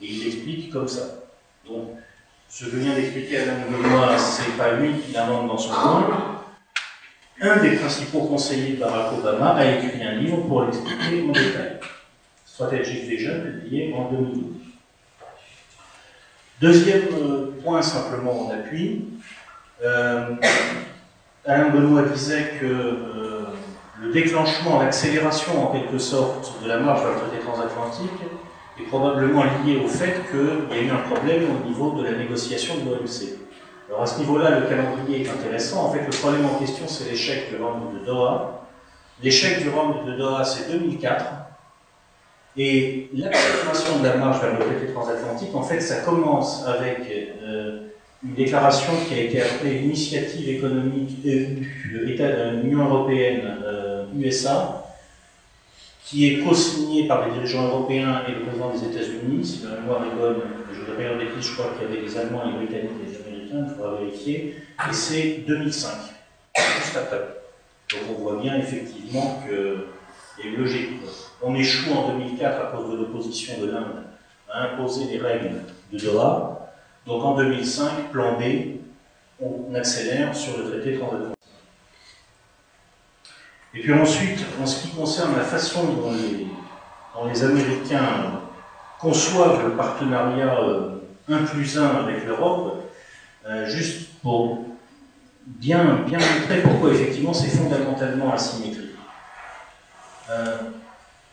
Et il l'explique comme ça. Donc, ce que vient d'expliquer Alain Benoît, c'est pas lui qui l'invente dans son coin, un des principaux conseillers de Barack Obama a écrit un livre pour l'expliquer en détail. Strategic Vision, publié en 2012. Deuxième euh, point simplement en appui, euh, Alain Benoît disait que euh, le déclenchement, l'accélération en quelque sorte de la marche vers le traité transatlantique est probablement lié au fait qu'il y a eu un problème au niveau de la négociation de l'OMC. Alors à ce niveau-là, le calendrier est intéressant. En fait, le problème en question, c'est l'échec du round de Doha. L'échec du round de Doha, c'est 2004. Et l'accélération de la marche vers le traité transatlantique, en fait, ça commence avec euh, une déclaration qui a été appelée l'initiative économique EU, de l'Union européenne, USA, euh, qui est co-signée par les dirigeants européens et le président des États-Unis. Si la mémoire est bonne, je voudrais pas dire je crois qu'il y avait les Allemands, les Britanniques et les il faudra vérifier, et c'est 2005, juste après. Donc on voit bien effectivement qu'il y a une logique. On échoue en 2004 à cause de l'opposition de l'Inde à imposer les règles de Doha. Donc en 2005, plan B, on accélère sur le traité transatlantique. Et puis ensuite, en ce qui concerne la façon dont les, Américains conçoivent le partenariat 1 euh, plus 1 avec l'Europe, euh, juste pour bien, montrer pourquoi effectivement c'est fondamentalement asymétrique. Euh,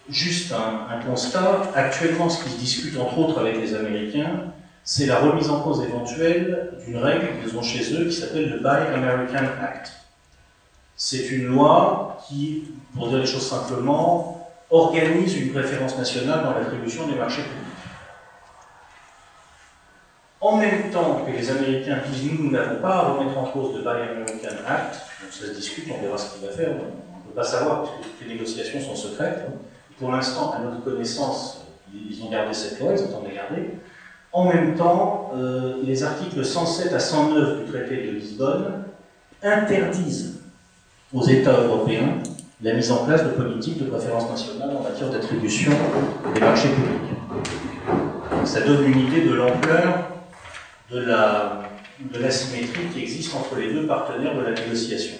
juste un, un, constat, actuellement ce qui se discute entre autres avec les Américains, c'est la remise en cause éventuelle d'une règle qu'ils ont chez eux qui s'appelle le Buy American Act. C'est une loi qui, pour dire les choses simplement, organise une préférence nationale dans l'attribution des marchés publics. En même temps que les Américains disent nous, nous n'avons pas à remettre en cause le Buy American Act, donc ça se discute, on verra ce qu'il va faire, on ne peut pas savoir parce que les négociations sont secrètes. Pour l'instant, à notre connaissance, ils ont gardé cette loi, ils entendent la garder. En même temps, euh, les articles 107 à 109 du traité de Lisbonne interdisent aux États européens la mise en place de politiques de préférence nationale en matière d'attribution des marchés publics. Ça donne une idée de l'ampleur de la de l'asymétrie qui existe entre les deux partenaires de la négociation.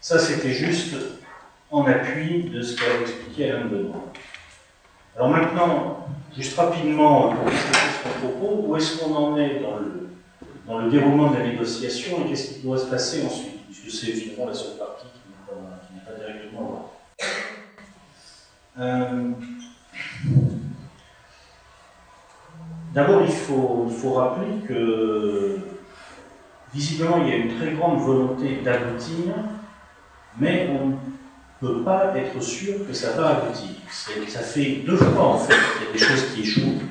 Ça, c'était juste en appui de ce qu'a expliqué Alain Benoît. Alors maintenant, juste rapidement, pour expliquer son propos, où est-ce qu'on en est dans le, dans le déroulement de la négociation et qu'est-ce qui doit se passer ensuite, puisque c'est finalement la seule partie qui n'est pas, pas, directement euh, D'abord, il faut, rappeler que visiblement, il y a une très grande volonté d'aboutir, mais on peut pas être sûr que ça va aboutir. Ça fait deux fois en fait qu'il y a des choses qui échouent.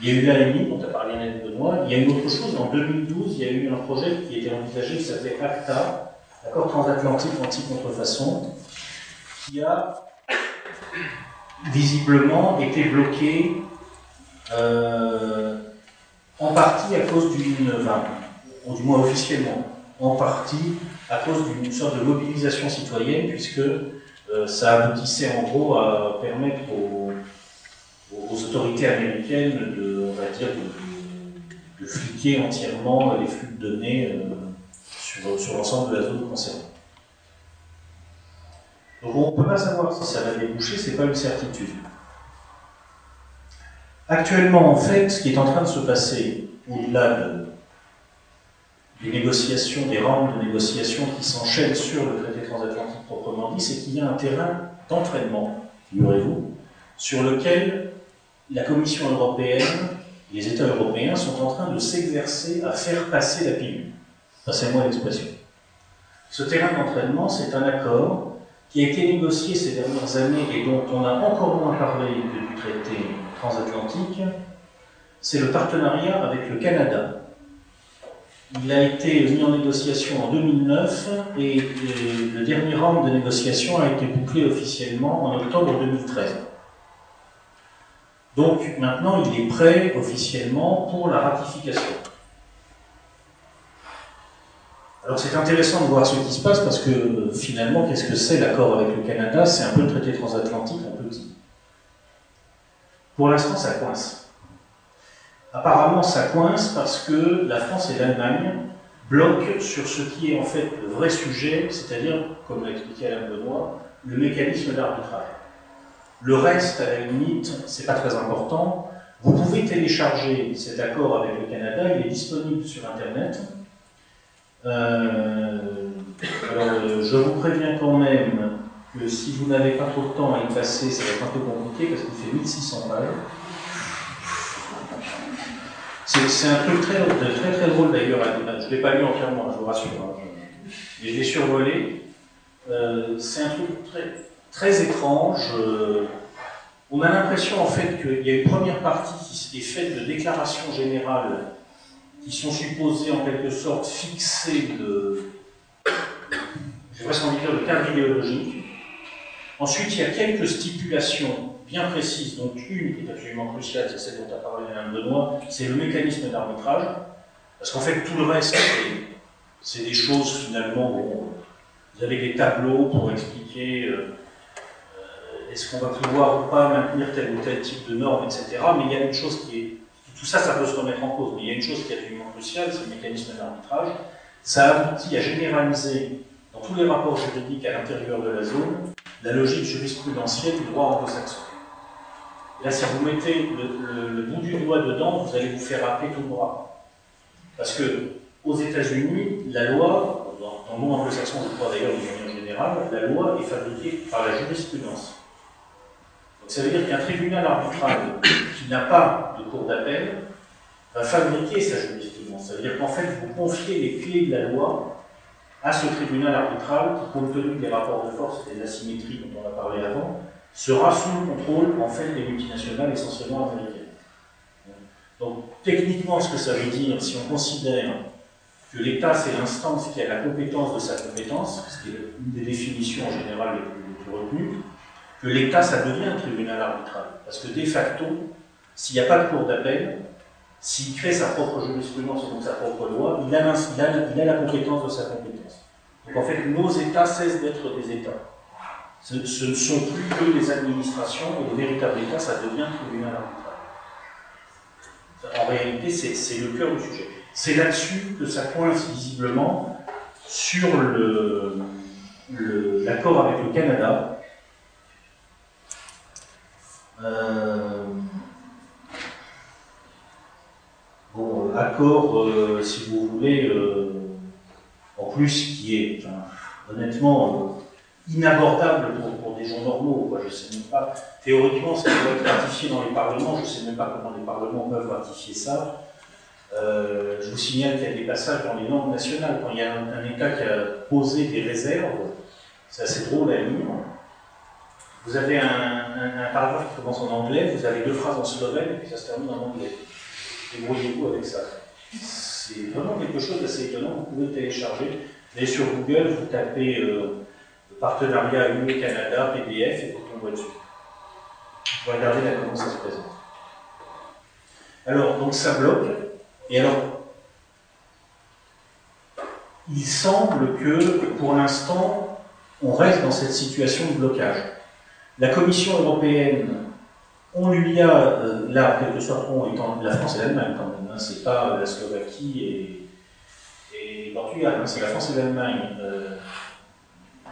Il y a eu l'AMI, dont a parlé Annette Benoît. Il y a une autre chose, en 2012, il y a eu un projet qui était envisagé qui s'appelait ACTA, l'accord transatlantique anti-contrefaçon, qui a visiblement été bloqué euh, en partie à cause d'une, enfin, du moins officiellement, en partie à cause d'une sorte de mobilisation citoyenne, puisque euh, ça aboutissait en gros à permettre aux, autorités américaines de, on va dire, de, fliquer entièrement les flux de données euh, sur, sur l'ensemble de la zone concernée. Donc on ne peut pas savoir si ça va déboucher, c'est pas une certitude. Actuellement, en fait, ce qui est en train de se passer au-delà de, des négociations, des rounds de négociations qui s'enchaînent sur le traité transatlantique proprement dit, c'est qu'il y a un terrain d'entraînement, figurez-vous, sur lequel la Commission européenne, les États européens sont en train de s'exercer à faire passer la pilule. Passez-moi l'expression. Ce terrain d'entraînement, c'est un accord qui a été négocié ces dernières années et dont on a encore moins parlé que du traité transatlantique, c'est le partenariat avec le Canada, il a été mis en négociation en 2009 et le dernier round de négociation a été bouclé officiellement en octobre 2013. Donc maintenant, il est prêt officiellement pour la ratification. Alors c'est intéressant de voir ce qui se passe parce que finalement, qu'est-ce que c'est l'accord avec le Canada? C'est un peu le traité transatlantique en petit. Pour l'instant, ça coince. Apparemment, ça coince parce que la France et l'Allemagne bloquent sur ce qui est en fait le vrai sujet, c'est-à-dire, comme l'a expliqué Alain Benoît, le mécanisme d'arbitrage. Le reste, à la limite, c'est pas très important. Vous pouvez télécharger cet accord avec le Canada, il est disponible sur Internet. Euh, alors, euh, je vous préviens quand même que si vous n'avez pas trop de temps à y passer, ça va être un peu compliqué parce qu'il fait 1600 pages. C'est un truc très, très, très drôle d'ailleurs. Je ne l'ai pas lu entièrement, je vous rassure. Hein. Je, l'ai survolé. Euh, c'est un truc très, très étrange. On a l'impression en fait qu'il y a une première partie qui est faite de déclarations générales qui sont supposées en quelque sorte fixer de, j'ai presque envie de dire, le cadre idéologique. Ensuite, il y a quelques stipulations bien précise, donc une qui est absolument cruciale, c'est celle dont a parlé Mme Benoît, c'est le mécanisme d'arbitrage, parce qu'en fait tout le reste, c'est des choses finalement, bon, vous avez des tableaux pour expliquer euh, euh, est-ce qu'on va pouvoir ou pas maintenir tel ou tel type de normes, etc. Mais il y a une chose qui est, tout ça, ça peut se remettre en cause, mais il y a une chose qui est absolument cruciale, c'est le mécanisme d'arbitrage. Ça aboutit à généraliser dans tous les rapports juridiques à l'intérieur de la zone la logique jurisprudentielle du droit anglo-saxon. Là, si vous mettez le, bout du doigt dedans, vous allez vous faire rappeler tout droit. Parce que aux États-Unis, la loi, dans, le monde anglo-saxon, je crois d'ailleurs de manière générale, la loi est fabriquée par la jurisprudence. Ça veut dire qu'un tribunal arbitral qui n'a pas de cour d'appel va fabriquer sa jurisprudence. Ça veut dire qu'en fait, vous confiez les clés de la loi à ce tribunal arbitral qui, compte tenu des rapports de force et des asymétries dont on a parlé avant, sera sous le contrôle en fait des multinationales essentiellement américaines. Donc techniquement, ce que ça veut dire, si on considère que l'État c'est l'instance qui a la compétence de sa compétence, ce qui est une des définitions en général les plus, retenues, que l'État ça devient un tribunal arbitral. Parce que de facto, s'il n'y a pas de cour d'appel, s'il crée sa propre jurisprudence et donc sa propre loi, il a, la compétence de sa compétence. Donc en fait, nos États cessent d'être des États. Ce, ne sont plus que les administrations, et le véritable État, ça devient tribunal arbitral. En réalité, c'est le cœur du sujet. C'est là-dessus que ça coince visiblement sur l'accord avec le Canada. Euh, bon, accord, euh, si vous voulez, euh, en plus qui est, honnêtement, inabordable pour, des gens normaux. Quoi. Je sais même pas, théoriquement, ça doit être ratifié dans les parlements, je ne sais même pas comment les parlements peuvent ratifier ça. Je vous signale qu'il y a des passages dans les normes nationales. Quand il y a un, État qui a posé des réserves, c'est assez drôle à lire. Vous avez un, paragraphe qui commence en anglais, vous avez deux phrases en slovène, et puis ça se termine en anglais. Débrouillez-vous avec ça. C'est vraiment quelque chose d'assez étonnant, vous pouvez le télécharger. Mais sur Google, vous tapez euh, partenariat UE-Canada, PDF, et vous tombe dessus. Vous regardez là comment ça se présente. Alors, donc ça bloque. Et alors, il semble que, pour l'instant, on reste dans cette situation de blocage. La Commission européenne, on lui a, euh, là, quelque sorte, on étant la France et l'Allemagne quand même, hein, c'est pas la Slovaquie et, et Portugal, hein, c'est la France et l'Allemagne. Euh,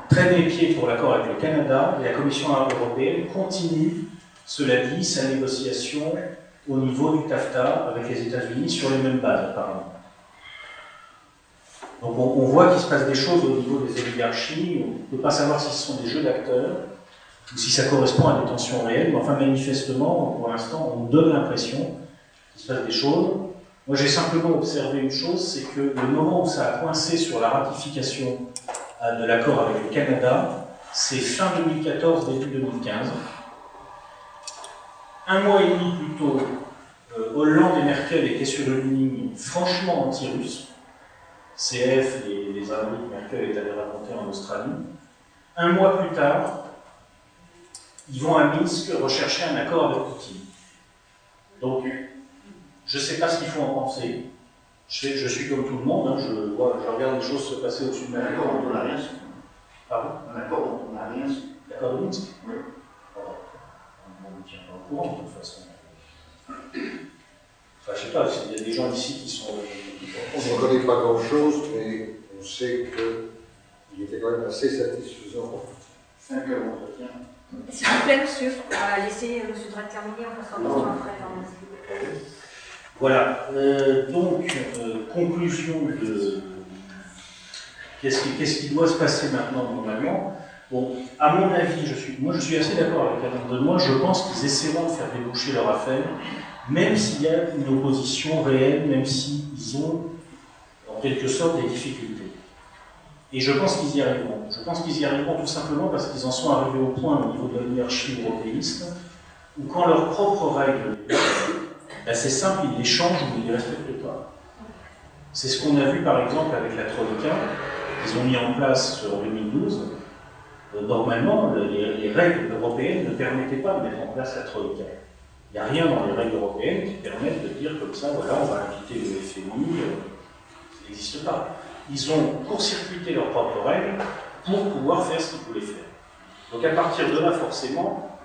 traîne les pieds pour l'accord avec le Canada et la Commission européenne continue, cela dit, sa négociation au niveau du TAFTA avec les États-Unis sur les mêmes bases, apparemment. Donc on, voit qu'il se passe des choses au niveau des oligarchies, on ne peut pas savoir si ce sont des jeux d'acteurs si ça correspond à des tensions réelles, mais enfin manifestement, pour l'instant, on donne l'impression qu'il se passe des choses. Moi j'ai simplement observé une chose, c'est que le moment où ça a coincé sur la ratification de l'accord avec le Canada, c'est fin 2014, début 2015. Un mois et demi plus tôt, euh, Hollande et Merkel étaient sur une ligne franchement anti-russe. CF, les, les de Merkel est allé raconter en Australie. Un mois plus tard, ils vont à Minsk rechercher un accord avec Poutine. Donc, je ne sais pas ce qu'il faut en penser. Je, suis comme tout le monde, hein, je, vois, je regarde les choses se passer au-dessus de moi. Un accord dont on n'a rien su. Pardon? Un accord dont on n'a rien su. L'accord de Minsk? Oui. On ne tient pas au courant de toute façon. Enfin, je sais pas, il y a des gens ici qui sont. on ne connaît pas grand-chose, mais on sait qu'il était quand même assez satisfaisant. Cinq heures d'entretien. S'il vous plaît, monsieur, on va laisser M. Drake terminer, on passera après. Voilà, euh, donc, euh, conclusion de qu'est-ce qui, doit se passer maintenant normalement. Bon, à mon avis, je suis, moi je suis assez d'accord avec Alain de moi, je pense qu'ils essaieront de faire déboucher leur affaire, même s'il y a une opposition réelle, même s'ils ont en quelque sorte des difficultés. Et je pense qu'ils y arriveront. Je pense qu'ils y arriveront tout simplement parce qu'ils en sont arrivés au point au niveau de la hiérarchie européiste, où quand leurs propres règles ben, c'est simple, ils les changent ou ils ne les respectent pas. C'est ce qu'on a vu par exemple avec la Troïka, qu'ils ont mis en place en 2012. Euh, normalement, les, règles européennes ne permettaient pas de mettre en place la Troïka. Il n'y a rien dans les règles européennes qui permettent de dire comme ça, voilà, on va inviter le FMI, euh, ça n'existe pas. Ils ont court-circuité leurs propres règles pour pouvoir faire ce qu'ils voulaient faire. Donc à partir de là, forcément,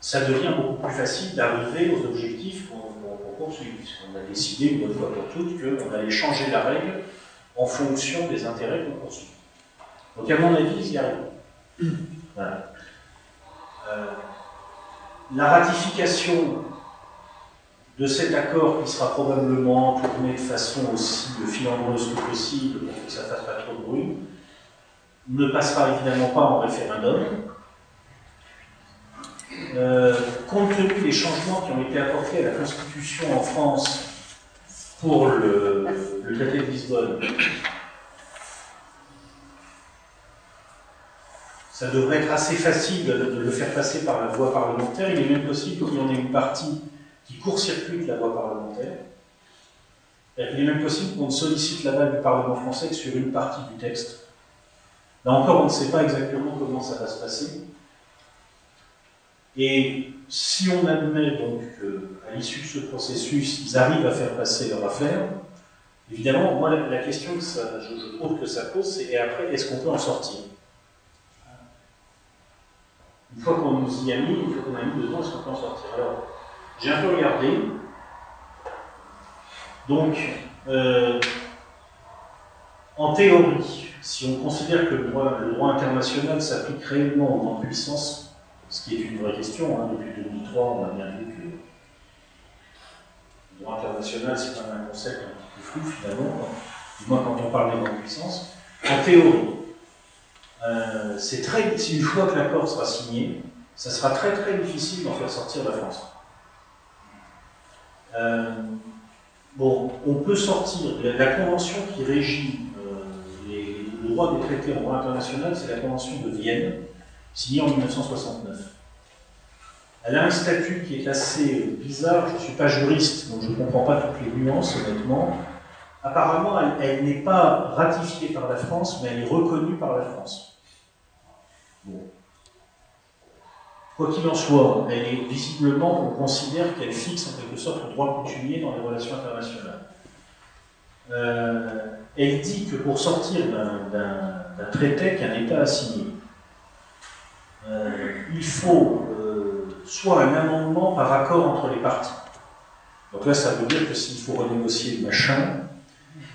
ça devient beaucoup plus facile d'arriver aux objectifs qu'on poursuit. On a décidé une bonne fois pour toutes qu'on allait changer la règle en fonction des intérêts qu'on poursuit. Donc à mon avis, ils y arrivent. Voilà. Euh, la ratification de cet accord qui sera probablement tourné de façon aussi filandreuse que possible pour que ça fasse pas trop de bruit, ne passera évidemment pas en référendum. Euh, compte tenu des changements qui ont été apportés à la Constitution en France pour le, le traité de Lisbonne, ça devrait être assez facile de, de, le faire passer par la voie parlementaire. Il est même possible qu'il y en ait une partie qui court-circuite la voie parlementaire. Il est même possible qu'on sollicite l'aval du Parlement français que sur une partie du texte. Là encore, on ne sait pas exactement comment ça va se passer. Et si on admet donc qu'à l'issue de ce processus, ils arrivent à faire passer leur affaire, évidemment, moi, la, la question que ça, je, je, trouve que ça pose, c'est et après, est-ce qu'on peut en sortir? Une fois qu'on nous y a mis, une fois qu'on a mis dedans, est-ce qu'on peut en sortir? Alors, j'ai un peu regardé. Donc, euh, en théorie, si on considère que le droit, international s'applique réellement aux grandes puissances, ce qui est une vraie question, hein, depuis 2003, on a bien vu que le droit international, c'est quand même un concept un petit peu flou finalement, du moins quand on parle des grandes puissances. En théorie, euh, c'est une fois que l'accord sera signé, ça sera très très difficile d'en faire sortir la France. Euh, bon, on peut sortir, la, la convention qui régit euh, les, le droit des traités en droit international, c'est la convention de Vienne, signée en 1969. Elle a un statut qui est assez bizarre, je ne suis pas juriste, donc je ne comprends pas toutes les nuances, honnêtement. Apparemment, elle, elle n'est pas ratifiée par la France, mais elle est reconnue par la France. Bon. Quoi qu'il en soit, elle est visiblement, on considère qu'elle fixe en quelque sorte le droit coutumier dans les relations internationales. Euh, elle dit que pour sortir d'un traité qu'un État a signé, euh, il faut euh, soit un amendement par accord entre les parties. Donc là, ça veut dire que s'il faut renégocier le machin,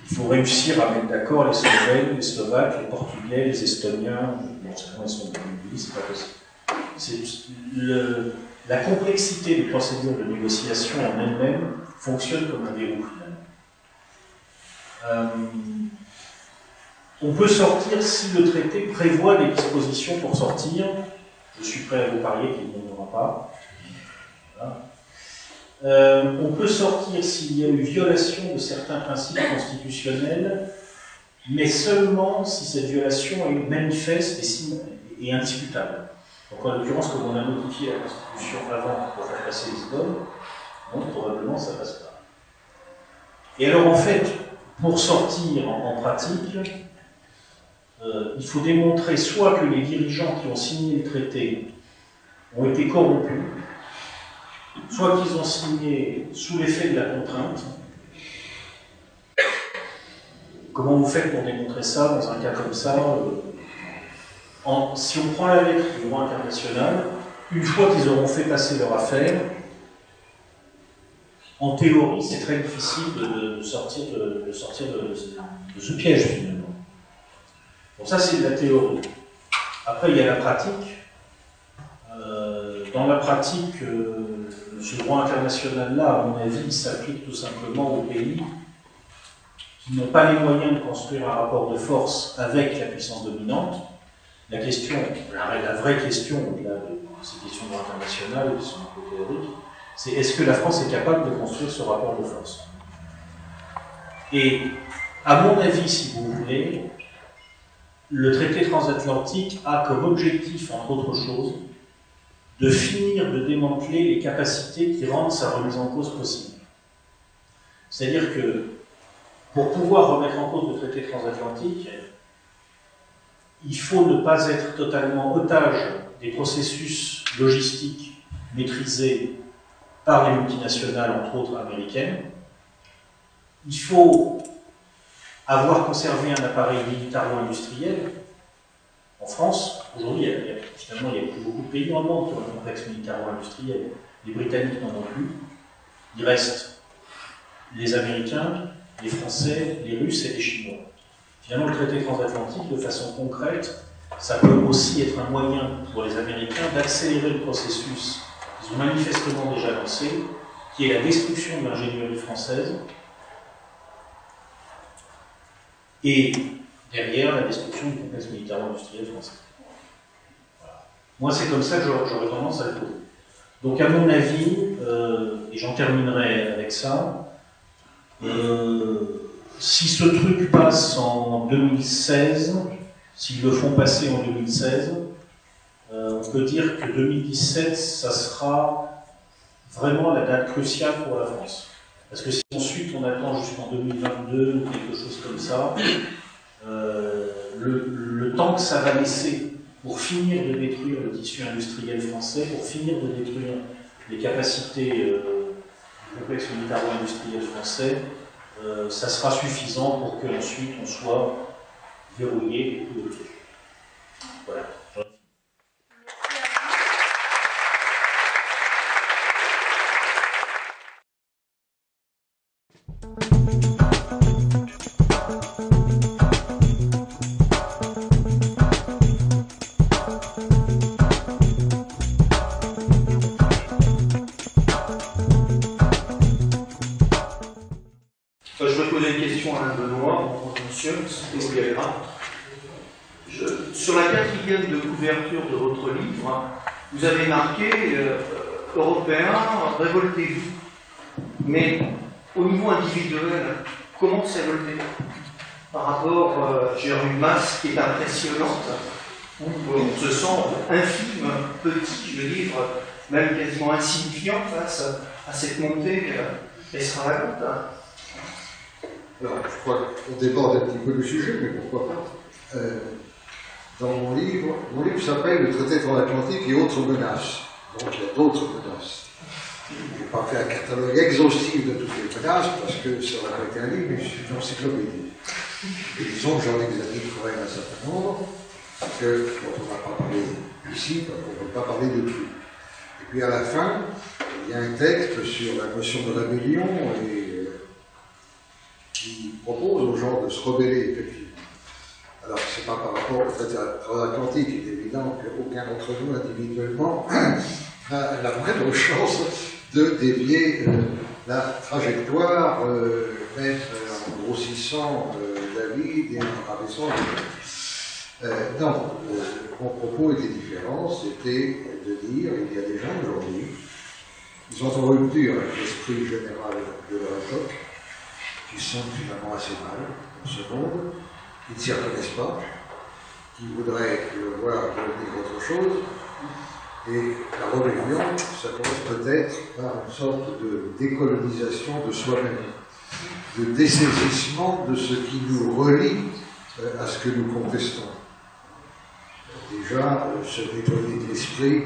il faut réussir à mettre d'accord les Slovènes, les Slovaques, les Portugais, les Estoniens, bon, ils sont pas possible. La complexité des procédures de négociation en elle-même fonctionne comme un verrou. Euh, on peut sortir si le traité prévoit des dispositions pour sortir. Je suis prêt à vous parier qu'il n'y en aura pas. Euh, on peut sortir s'il y a eu violation de certains principes constitutionnels, mais seulement si cette violation est manifeste et indiscutable. Donc en l'occurrence, comme on a modifié la Constitution avant pour faire passer Lisbonne, donc probablement ça passe pas. Et alors en fait, pour sortir en, en pratique, euh, il faut démontrer soit que les dirigeants qui ont signé le traité ont été corrompus, soit qu'ils ont signé sous l'effet de la contrainte. Comment vous faites pour démontrer ça dans un cas comme ça euh, Si on prend la lettre du droit international, une fois qu'ils auront fait passer leur affaire, en théorie, c'est très difficile de, sortir, de, ce piège finalement. Bon, ça c'est de la théorie. Après, il y a la pratique. Euh, dans la pratique, euh, ce droit international-là, à mon avis, s'applique tout simplement aux pays qui n'ont pas les moyens de construire un rapport de force avec la puissance dominante. La question, la, vraie question, au-delà de ces questions de droit international qui sont un peu théoriques, c'est est-ce que la France est capable de construire ce rapport de force? Et à mon avis, si vous voulez, le traité transatlantique a comme objectif, entre autres choses, de finir de démanteler les capacités qui rendent sa remise en cause possible. C'est-à-dire que pour pouvoir remettre en cause le traité transatlantique, il faut ne pas être totalement otage des processus logistiques maîtrisés par les multinationales, entre autres américaines. Il faut avoir conservé un appareil militaro-industriel. En France, aujourd'hui, finalement, il n'y a plus beaucoup de pays dans le monde qui ont un complexe militaro-industriel. Les Britanniques n'en ont plus. Il reste les Américains, les Français, les Russes et les Chinois. Finalement, le traité transatlantique, de façon concrète, ça peut aussi être un moyen pour les Américains d'accélérer le processus qu'ils ont manifestement déjà lancé, qui est la destruction de l'ingénierie française, et derrière la destruction du complexe militaire-industriel français. Moi, c'est comme ça que j'aurais tendance à le poser. Donc, à mon avis, euh, et j'en terminerai avec ça, euh, si ce truc passe en 2016, s'ils le font passer en 2016, euh, on peut dire que 2017, ça sera vraiment la date cruciale pour la France. Parce que si ensuite on attend jusqu'en 2022 ou quelque chose comme ça, euh, le, temps que ça va laisser pour finir de détruire le tissu industriel français, pour finir de détruire les capacités euh, du complexe militaro-industriel français, euh, ça sera suffisant pour qu'ensuite on soit verrouillé et tout Voilà. Sur la quatrième de couverture de votre livre, vous avez marqué euh, Européens, révoltez-vous. Mais au niveau individuel, comment s'est révolté? Par rapport, euh, j'ai une masse qui est impressionnante, où on se sent infime, petit, je dire, même quasiment insignifiant face à cette montée euh, extravagante. Alors, je crois qu'on déborde un petit peu du sujet, mais pourquoi pas euh, Dans mon livre, mon livre s'appelle Le traité transatlantique et autres menaces. Donc il y a d'autres menaces. Je n'ai pas fait un catalogue exhaustif de toutes les menaces, parce que ça aurait été un livre, mais suis une encyclopédie. Et disons que j'en examine quand même un certain nombre, que, dont on n'a pas parlé ici, parce qu'on ne peut pas parler de tout. Et puis à la fin, il y a un texte sur la notion de rébellion et qui propose aux gens de se rebeller, effectivement. Alors, ce n'est pas par rapport au traité transatlantique, il est évident qu'aucun d'entre nous, individuellement, <clears throat> a la moindre chance de dévier euh, la trajectoire, euh, même euh, en grossissant la vie et en rabaissant la non, mon propos était différent, c'était de dire, il y a des gens aujourd'hui, ils sont en rupture avec l'esprit général de leur époque, qui sont finalement assez mal dans ce monde, qui ne s'y reconnaissent pas, qui voudraient le voir devenir autre chose. Et la rébellion, ça commence peut-être par une sorte de décolonisation de soi-même, de dessaisissement de ce qui nous relie euh, à ce que nous contestons. Déjà, euh, se nettoyer de l'esprit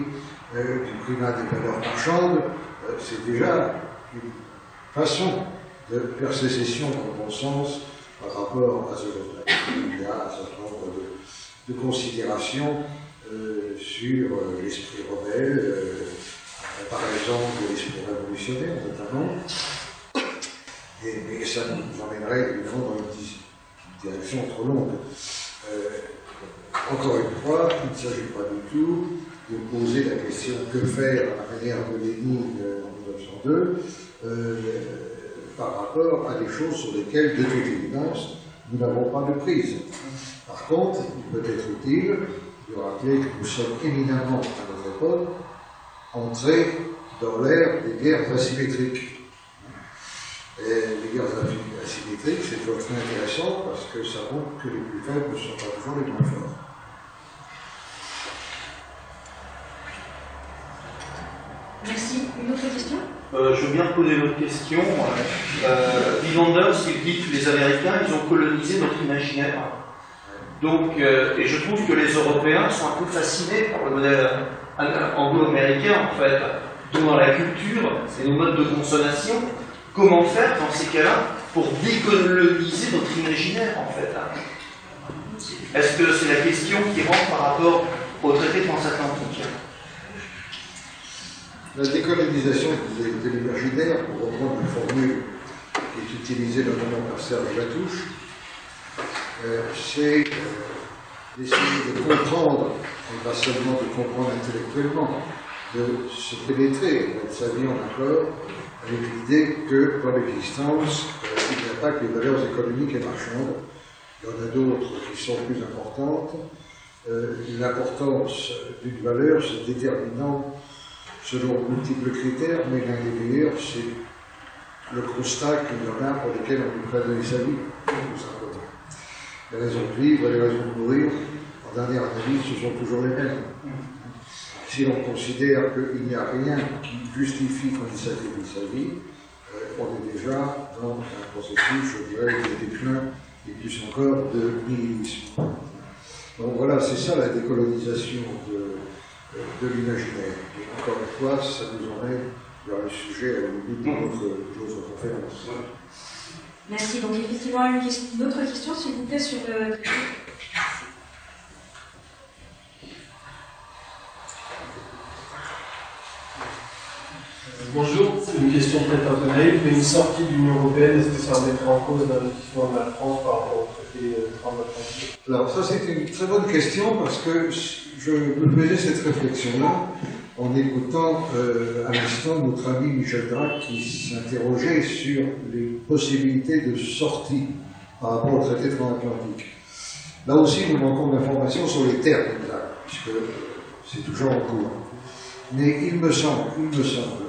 euh, du primat des valeurs marchandes, c'est déjà une façon de persécession dans le bon sens par rapport à ce Il y a un certain nombre de, considérations euh, sur euh, l'esprit rebelle, euh, par exemple l'esprit révolutionnaire notamment, et, ça nous emmènerait évidemment dans une direction trop longue. encore une fois, il ne s'agit pas du tout de poser la question que faire à la manière de Lénine en 1902 par rapport à des choses sur lesquelles, de toute évidence, nous n'avons pas de prise. Par contre, il peut être utile de rappeler que nous sommes éminemment, à notre époque, entrés dans l'ère des guerres asymétriques. Et les guerres asymétriques, c'est toujours très intéressant parce que ça montre que les plus faibles ne sont pas toujours les moins forts. Merci. Euh, je veux bien poser une autre question. Euh, il dit que les Américains, ils ont colonisé notre imaginaire. Donc, euh, et je trouve que les Européens sont un peu fascinés par le modèle anglo-américain, en fait, dans la culture et nos modes de consommation. Comment faire dans ces cas-là pour décoloniser notre imaginaire, en fait hein? Est-ce que c'est la question qui rentre par rapport au traité transatlantique? La décolonisation de l'imaginaire, pour reprendre une formule qui est utilisée notamment par Serge Latouche, euh, c'est euh, d'essayer de comprendre, et pas seulement de comprendre intellectuellement, de se pénétrer sa vie en accord avec l'idée que dans l'existence, euh, il n'y a pas que les valeurs économiques et marchandes, il y en a d'autres qui sont plus importantes. Euh, L'importance d'une valeur se déterminant selon multiples critères, mais l'un des meilleurs, c'est le constat qu'il y en a pour lesquels on peut pas donner sa vie. Les raisons de vivre les raisons de mourir, en dernière analyse, ce sont toujours les mêmes. Si l'on considère qu'il n'y a rien qui justifie qu'on sacrifie sa vie, euh, on est déjà dans un processus, je dirais, de déclin et plus encore de nihilisme. Donc voilà, c'est ça la décolonisation de, de l'imaginaire. Encore une fois, ça nous emmène vers le sujet à la limite de notre, de notre conférence. Merci. Donc effectivement, une, question- une autre question, s'il vous plaît, sur le... Bonjour, c'est une question peut-être un peu naïve, mais une sortie de l'Union Européenne, est-ce que ça remettrait en cause l'investissement de la France par rapport au traité euh, transatlantique Alors ça c'est une très bonne question parce que je me faisais cette réflexion-là en écoutant euh, à l'instant notre ami Michel Drac qui s'interrogeait sur les possibilités de sortie par rapport au traité transatlantique. Là aussi nous manquons d'informations sur les termes puisque euh, c'est toujours en cours. Mais il me semble, il me semble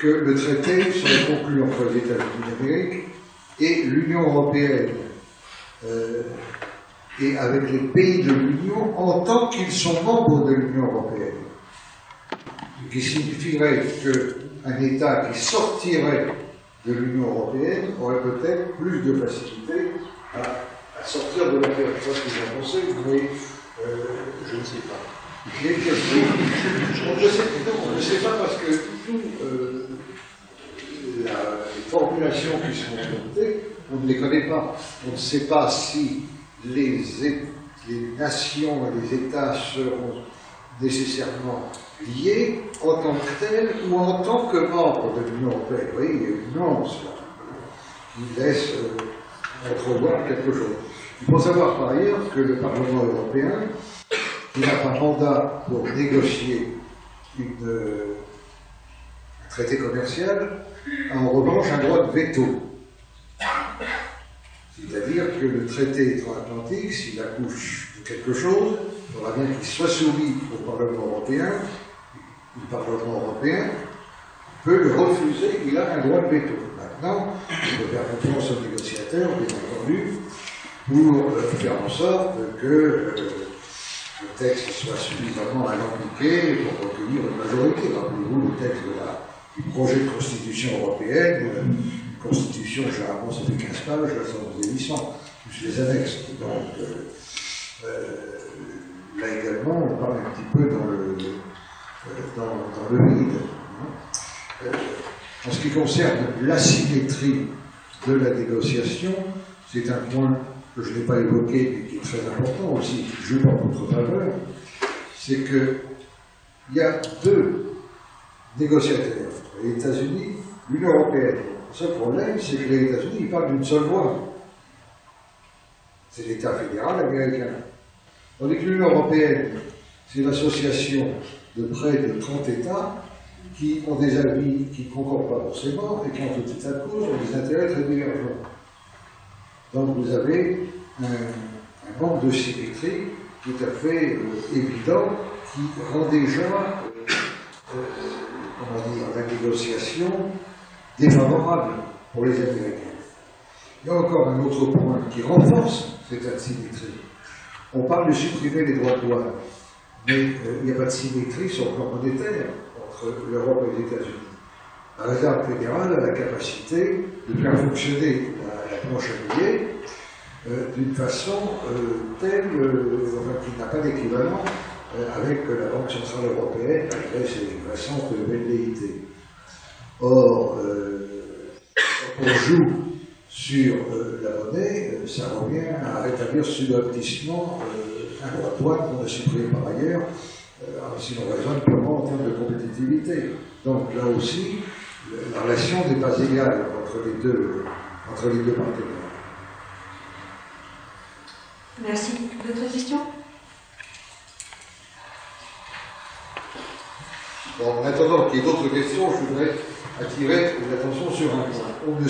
que le traité serait conclu entre les États-Unis d'Amérique et l'Union européenne. Euh, et avec les pays de l'Union en tant qu'ils sont membres de l'Union européenne. Ce qui signifierait qu'un État qui sortirait de l'Union européenne aurait peut-être plus de facilité à, sortir de la guerre. Je sais que vous mais euh, Je ne sais pas. question. On ne sait, pas parce que euh, les formulations qui sont adoptées, on ne les connaît pas. On ne sait pas si les, nations et les États seront nécessairement liés en tant que tels ou en tant que membres de l'Union européenne. Vous voyez, il y a une là, laisse euh, entrevoir quelque chose. Il faut savoir par ailleurs que le Parlement européen, qui n'a pas mandat pour négocier une, euh, un traité commercial, a en revanche un droit de veto. C'est-à-dire que le traité transatlantique, s'il accouche de quelque chose, il faudra bien qu'il soit soumis au Parlement européen. Le Parlement européen peut le refuser, il a un droit de veto. Maintenant, il faut faire confiance aux négociateurs, bien entendu, pour euh, faire en sorte que euh, le texte soit suffisamment alambiqué pour recueillir une majorité. Rappelez-vous le texte de du projet de constitution européenne. Constitution, généralement, ça fait 15 pages, ça faisait 800, plus les annexes. Donc, euh, euh, là également, on parle un petit peu dans le, euh, dans, le vide. hein. En ce qui concerne l'asymétrie de la négociation, c'est un point que je n'ai pas évoqué, mais qui est très important aussi, qui joue en votre faveur, c'est que il y a deux négociateurs, les États-Unis, l'Union européenne. Seul problème, c'est que les États-Unis, parlent d'une seule voix. C'est l'État fédéral américain. Tandis que l'Union européenne, c'est l'association de près de 30 États qui ont des avis qui ne concordent pas forcément et qui, en tout état de cause, ont des intérêts très divergents. Donc vous avez un, manque de symétrie tout à fait euh, évident qui rend déjà euh, euh, dire, la négociation défavorable pour les Américains. Il y a encore un autre point qui renforce cette asymétrie. On parle de supprimer les droits de douane, mais euh, il n'y a pas de symétrie sur le plan monétaire entre l'Europe et les États-Unis. La réserve fédérale a la capacité de faire fonctionner la, la planche à billets euh, d'une façon euh, telle euh, enfin, qui n'a pas d'équivalent avec la Banque Centrale Européenne, malgré ses récentes velléités. Or, euh, quand on joue sur euh, la monnaie, euh, ça revient à rétablir subrepticement euh, un droit de douane qu'on a supprimé par ailleurs, euh, si l'on raisonne purement en termes de compétitivité. Donc là aussi, le- la relation n'est pas égale entre les deux, entre les deux partenaires. Merci. D'autres questions? Bon, en attendant qu'il y ait d'autres questions, je voudrais attirer l'attention sur un point. On ne,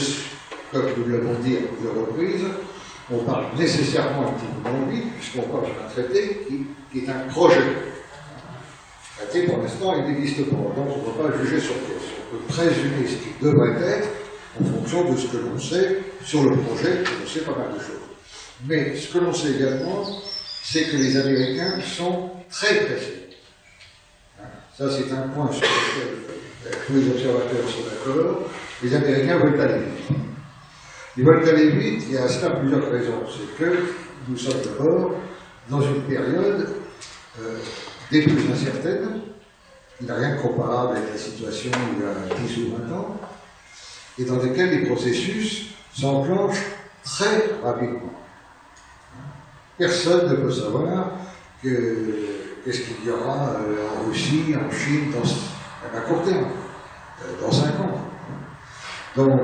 comme nous l'avons dit à plusieurs reprises, on parle nécessairement un petit peu vide, puisqu'on parle d'un traité qui, est un projet. Traité, pour l'instant, il n'existe pas, donc on ne va pas juger sur pièce. On peut présumer ce qui devrait être en fonction de ce que l'on sait sur le projet, on sait pas mal de choses. Mais ce que l'on sait également, c'est que les Américains sont très pressés. Hein, Ça, c'est un point sur lequel tous les observateurs sont d'accord. Les Américains veulent aller vite. Ils veulent aller vite, il y a cela plusieurs raisons. C'est que nous sommes d'abord dans une période euh, des plus incertaines. Il n'y a rien de comparable avec la situation il y a 10 ou 20 ans, et dans lesquelles les processus s'enclenchent très rapidement. Personne ne peut savoir que qu'est-ce qu'il y aura euh, en Russie, en Chine, dans, ce- à court terme, euh, dans 5 ans. Donc,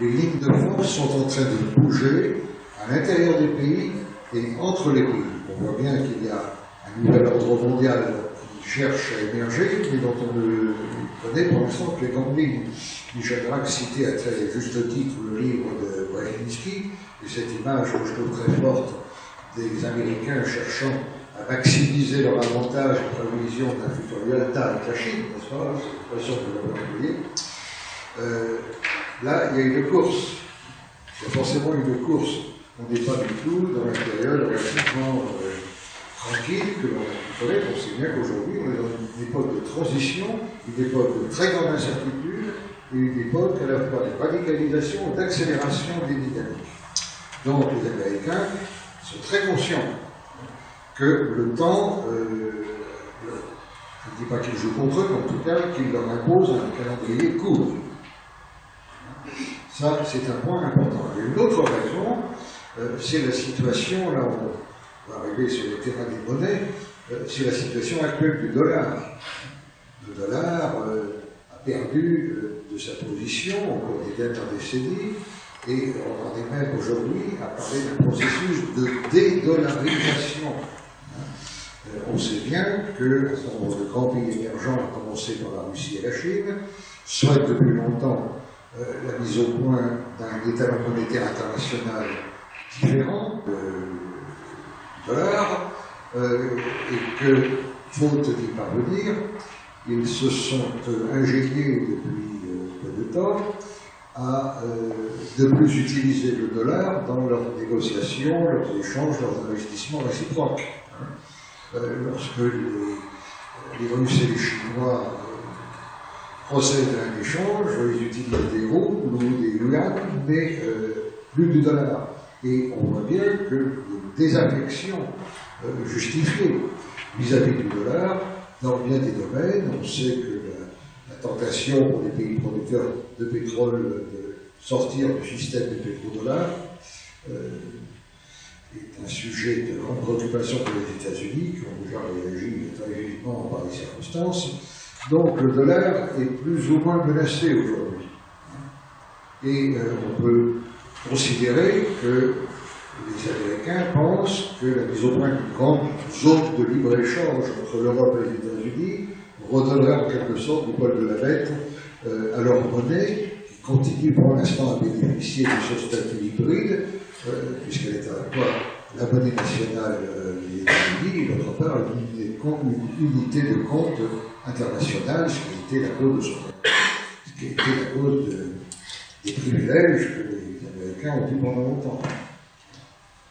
les lignes de force sont en train de bouger à l'intérieur des pays et entre les pays. On voit bien qu'il y a un nouvel ordre mondial qui cherche à émerger, mais dont on ne connaît pour l'instant que les grandes lignes. Michel Braque citait à très juste titre le livre de Brzezinski, et cette image que je trouve très forte des Américains cherchant maximiser leur avantage en prévision d'un futur Yalta avec la Chine, n'est-ce pas? C'est. Euh, là, il y a une course. Il y a forcément une course. On n'est pas du tout dans une période relativement euh, tranquille que l'on connaît. On sait bien qu'aujourd'hui, on est dans une époque de transition, une époque de très grande incertitude, et une époque à la fois de radicalisation et d'accélération des dynamiques. Donc, les Américains sont très conscients que le temps, euh, je ne dis pas qu'ils jouent contre eux, mais en tout cas qu'ils leur imposent un calendrier court. Ça, c'est un point important. Une autre raison, euh, c'est la situation, là on va arriver sur le terrain des monnaies, euh, c'est la situation actuelle du dollar. Le dollar a perdu de sa position au cours des dernières décennies, et on en est même aujourd'hui à parler d'un processus de dédollarisation. On sait bien que de grands pays émergents, à commencer par la Russie et la Chine, souhaitent depuis longtemps euh, la mise au point d'un étalon monétaire international différent euh, du dollar, euh, et que, faute d'y parvenir, ils se sont ingéniés depuis peu de temps à de plus utiliser le dollar dans leurs négociations, leurs échanges, leurs investissements réciproques. Euh, lorsque les, les Russes et les Chinois euh, procèdent à un échange, ils utilisent des roubles ou des yuan, mais euh, plus du dollar. Et on voit bien que les désaffections euh, justifiées vis-à-vis du dollar dans bien des domaines. On sait que la, la tentation pour les pays producteurs de pétrole de sortir du système du pétrodollar euh, est un sujet de grande préoccupation pour les États-Unis, qui ont déjà réagi très vivement par les circonstances. Donc le dollar est plus ou moins menacé aujourd'hui. Et euh, on peut considérer que les Américains pensent que la mise au point d'une grande zone de libre-échange entre l'Europe et les États-Unis redonnerait en quelque sorte du poil de la bête euh, à leur monnaie, qui continue pour l'instant à bénéficier de ce statut hybride, puisqu'elle est à la fois la monnaie nationale euh, des États-Unis et d'autre part une unité de compte, internationale, ce qui était la cause de ce qui était la cause de- des privilèges que les Américains ont eu pendant longtemps.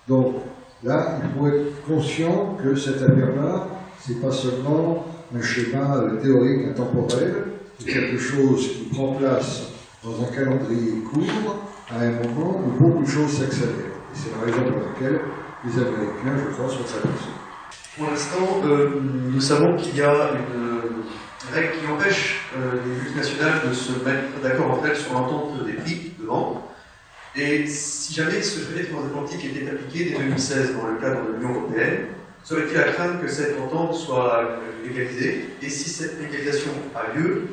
Donc là, il faut être conscient que cette affaire-là, c'est pas seulement un schéma euh, théorique intemporel, c'est quelque chose qui prend place dans un calendrier court, à un moment où beaucoup de choses s'accélèrent. Et c'est la raison pour laquelle les Américains, je crois, sont très pressés. Pour l'instant, euh, nous savons qu'il y a une règle qui empêche euh, les multinationales de se mettre d'accord entre elles sur l'entente des prix de vente. Et si jamais ce traité transatlantique était appliqué dès 2016 dans le cadre de l'Union européenne, serait-il à craindre que cette entente soit euh, légalisée Et si cette légalisation a lieu,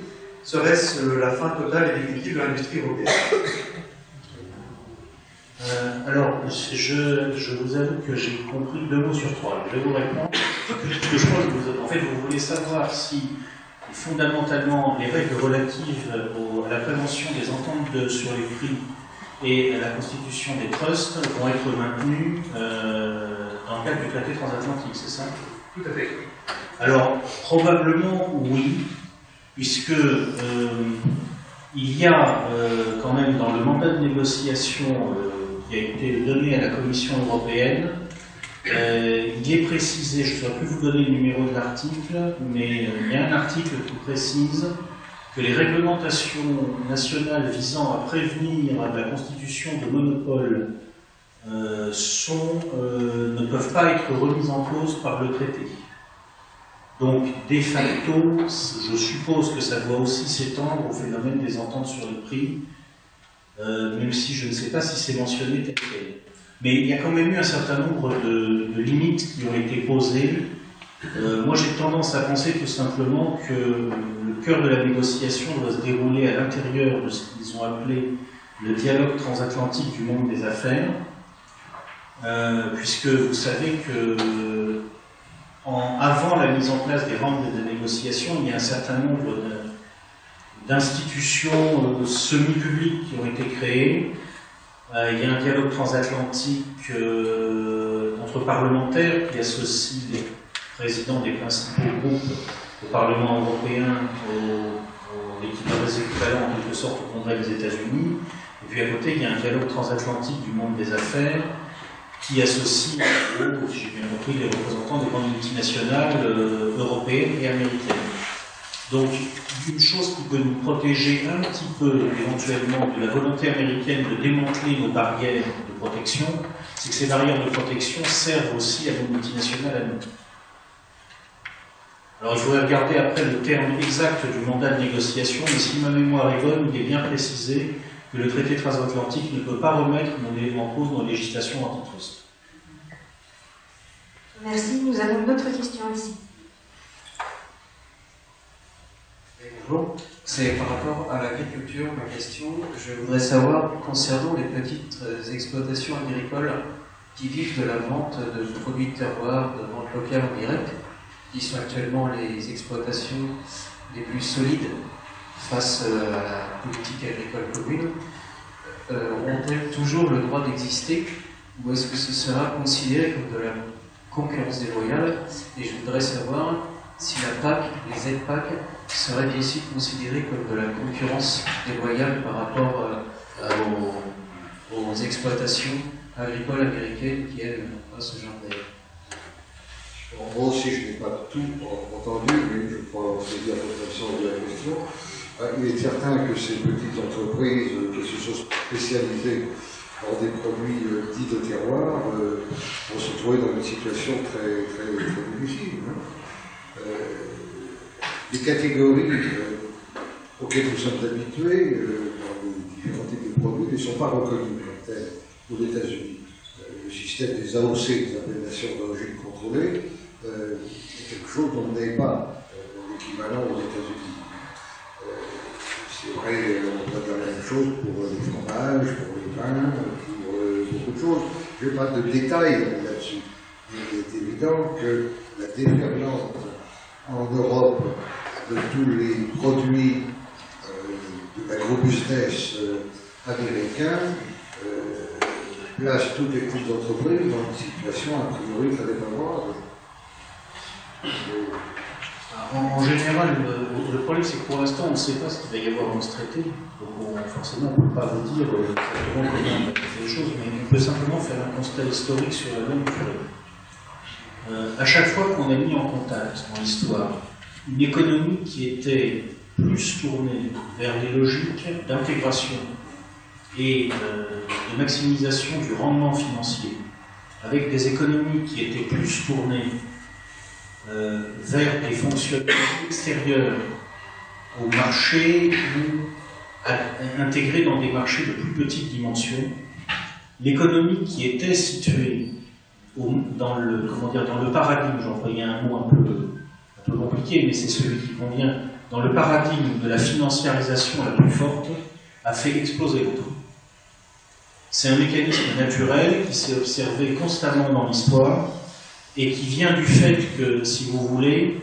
serait-ce euh, la fin totale et définitive de l'industrie européenne Euh, alors, je, je vous avoue que j'ai compris deux mots sur trois. Je vais vous répondre. Que, je pense que vous, en fait, vous voulez savoir si, fondamentalement, les règles relatives au- à la prévention des ententes de- sur les prix et à la constitution des trusts vont être maintenues euh, dans le cadre du traité transatlantique, c'est ça? Tout à fait. alors, probablement oui, puisque euh, il y a euh, quand même dans le mandat de négociation qui a été donné à la Commission européenne, euh, il est précisé, je ne saurais plus vous donner le numéro de l'article, mais euh, il y a un article qui précise que les réglementations nationales visant à prévenir la constitution de monopoles euh, ne peuvent pas être remises en cause par le traité. Donc, de facto, je suppose que ça doit aussi s'étendre au phénomène des ententes sur les prix, euh, même si je ne sais pas si c'est mentionné tel quel. Mais il y a quand même eu un certain nombre de, de limites qui ont été posées. Euh, moi, j'ai tendance à penser tout simplement que le cœur de la négociation doit se dérouler à l'intérieur de ce qu'ils ont appelé le dialogue transatlantique du monde des affaires, euh, puisque vous savez que avant la mise en place des rangs de négociation, il y a un certain nombre de- d'institutions euh, semi-publiques qui ont été créées. Euh, il y a un dialogue transatlantique euh, entre parlementaires qui associe les présidents des principaux groupes au Parlement européen, au, l'équivalent des équivalents en quelque sorte au Congrès des États-Unis. Et puis à côté, il y a un dialogue transatlantique du monde des affaires qui associe, si j'ai bien compris, les représentants des grandes multinationales européennes et américaines. Donc, une chose qui peut nous protéger un petit peu éventuellement de la volonté américaine de démanteler nos barrières de protection, c'est que ces barrières de protection servent aussi à nos multinationales à nous. Alors, il faudrait regarder après le terme exact du mandat de négociation, mais si ma mémoire est bonne, il est bien précisé que le traité transatlantique ne peut pas remettre en cause nos législations antitrust. Merci. Nous avons une autre question ici. C'est par rapport à l'agriculture, ma question. Je voudrais savoir, concernant les petites euh, exploitations agricoles qui vivent de la vente de produits de terroir, de vente locale en direct, qui sont actuellement les exploitations les plus solides face euh, à la politique agricole commune, euh, ont-elles toujours le droit d'exister ou est-ce que ce sera considéré comme de la concurrence déloyale? Et je voudrais savoir si la PAC, les aides PAC, seraient bien aussi considérées comme de la concurrence déloyale par rapport euh, aux, aux exploitations agricoles américaines qui, elles, pas ce genre d'aide. Moi aussi, je n'ai pas tout entendu, mais je crois saisir votre sens de la question. Euh, Il est certain que ces petites entreprises euh, qui se sont spécialisées dans des produits euh, dits de terroir euh, vont se trouver dans une situation très, très, difficile. hein. Euh, les catégories euh, auxquelles nous sommes habitués euh, dans les différents types de produits ne sont pas reconnues comme telles aux États-Unis. Euh, le système des AOC, des appellations d'origine contrôlée, euh, est quelque chose dont on n'est pas l'équivalent aux États-Unis. C'est vrai, on peut dire la même chose pour les fromages, pour les vins, pour beaucoup de choses. Je n'ai pas de détails là-dessus. Il est évident que la déferlante en Europe de tous les produits euh, de l'agrobusiness euh, américain euh, place toutes les petites entreprises dans une situation a priori très défavorable. En, en général, le, problème, c'est que pour l'instant, on ne sait pas ce qu'il va y avoir dans ce traité. Donc, on- forcément, on ne peut pas vous dire exactement comment on va faire les choses, mais on peut simplement faire un constat historique sur la longue durée. Euh, à chaque fois qu'on a mis en contact dans l'histoire une économie qui était plus tournée vers des logiques d'intégration et euh, de maximisation du rendement financier, avec des économies qui étaient plus tournées euh, vers des fonctionnements extérieurs au marché ou intégrés dans des marchés de plus petite dimension, l'économie qui était située dans, le, comment dire, dans le paradigme, un mot un peu, peu compliqué, mais c'est celui qui convient, dans le paradigme de la financiarisation la plus forte, a fait exploser l'autre. C'est un mécanisme naturel qui s'est observé constamment dans l'histoire et qui vient du fait que, si vous voulez,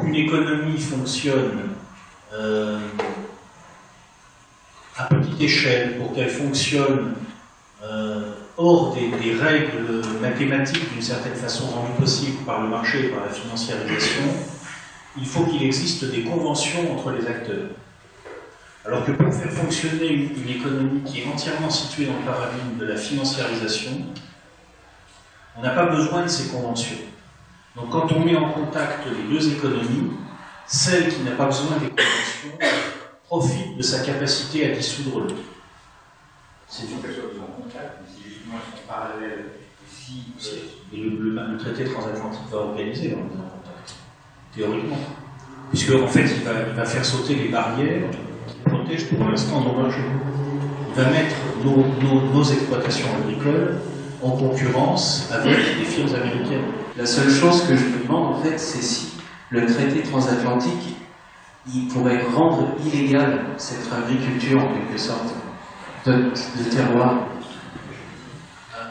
qu'une économie fonctionne euh, à petite échelle, pour qu'elle fonctionne euh, hors des, règles mathématiques d'une certaine façon rendues possibles par le marché et par la financiarisation, il faut qu'il existe des conventions entre les acteurs. Alors que pour faire fonctionner une, économie qui est entièrement située dans le paradigme de la financiarisation, on n'a pas besoin de ces conventions. Donc quand on met en contact les deux économies, celle qui n'a pas besoin des conventions profite de sa capacité à dissoudre l'autre. C'est sûr mais si le, traité transatlantique va organiser en contact, théoriquement. Puisque en fait, il va, faire sauter les barrières qui protègent pour l'instant nos marchés. Il va mettre nos, exploitations agricoles en concurrence avec les firmes américaines. La seule chose que je me demande, en fait, c'est si le traité transatlantique, il pourrait rendre illégale cette agriculture, en quelque sorte, de terroir.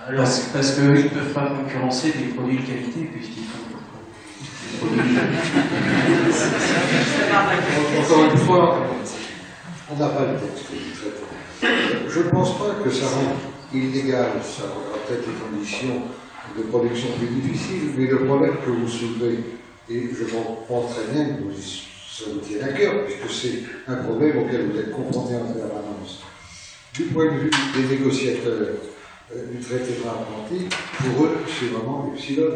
Alors, Parce, parce qu'eux, ils ne peuvent pas concurrencer des produits de qualité, puisqu'ils font des <laughs> produits... Encore une fois, on n'a pas le texte. Je ne pense pas que ça rend illégal, ça rendra peut-être les conditions de production plus difficiles, mais le problème que vous soulevez, et je comprends très bien que vous vous tienne à cœur, puisque c'est un problème auquel vous êtes confronté en permanence. Du point de vue des négociateurs du traité transatlantique, pour eux, c'est vraiment l'epsilon.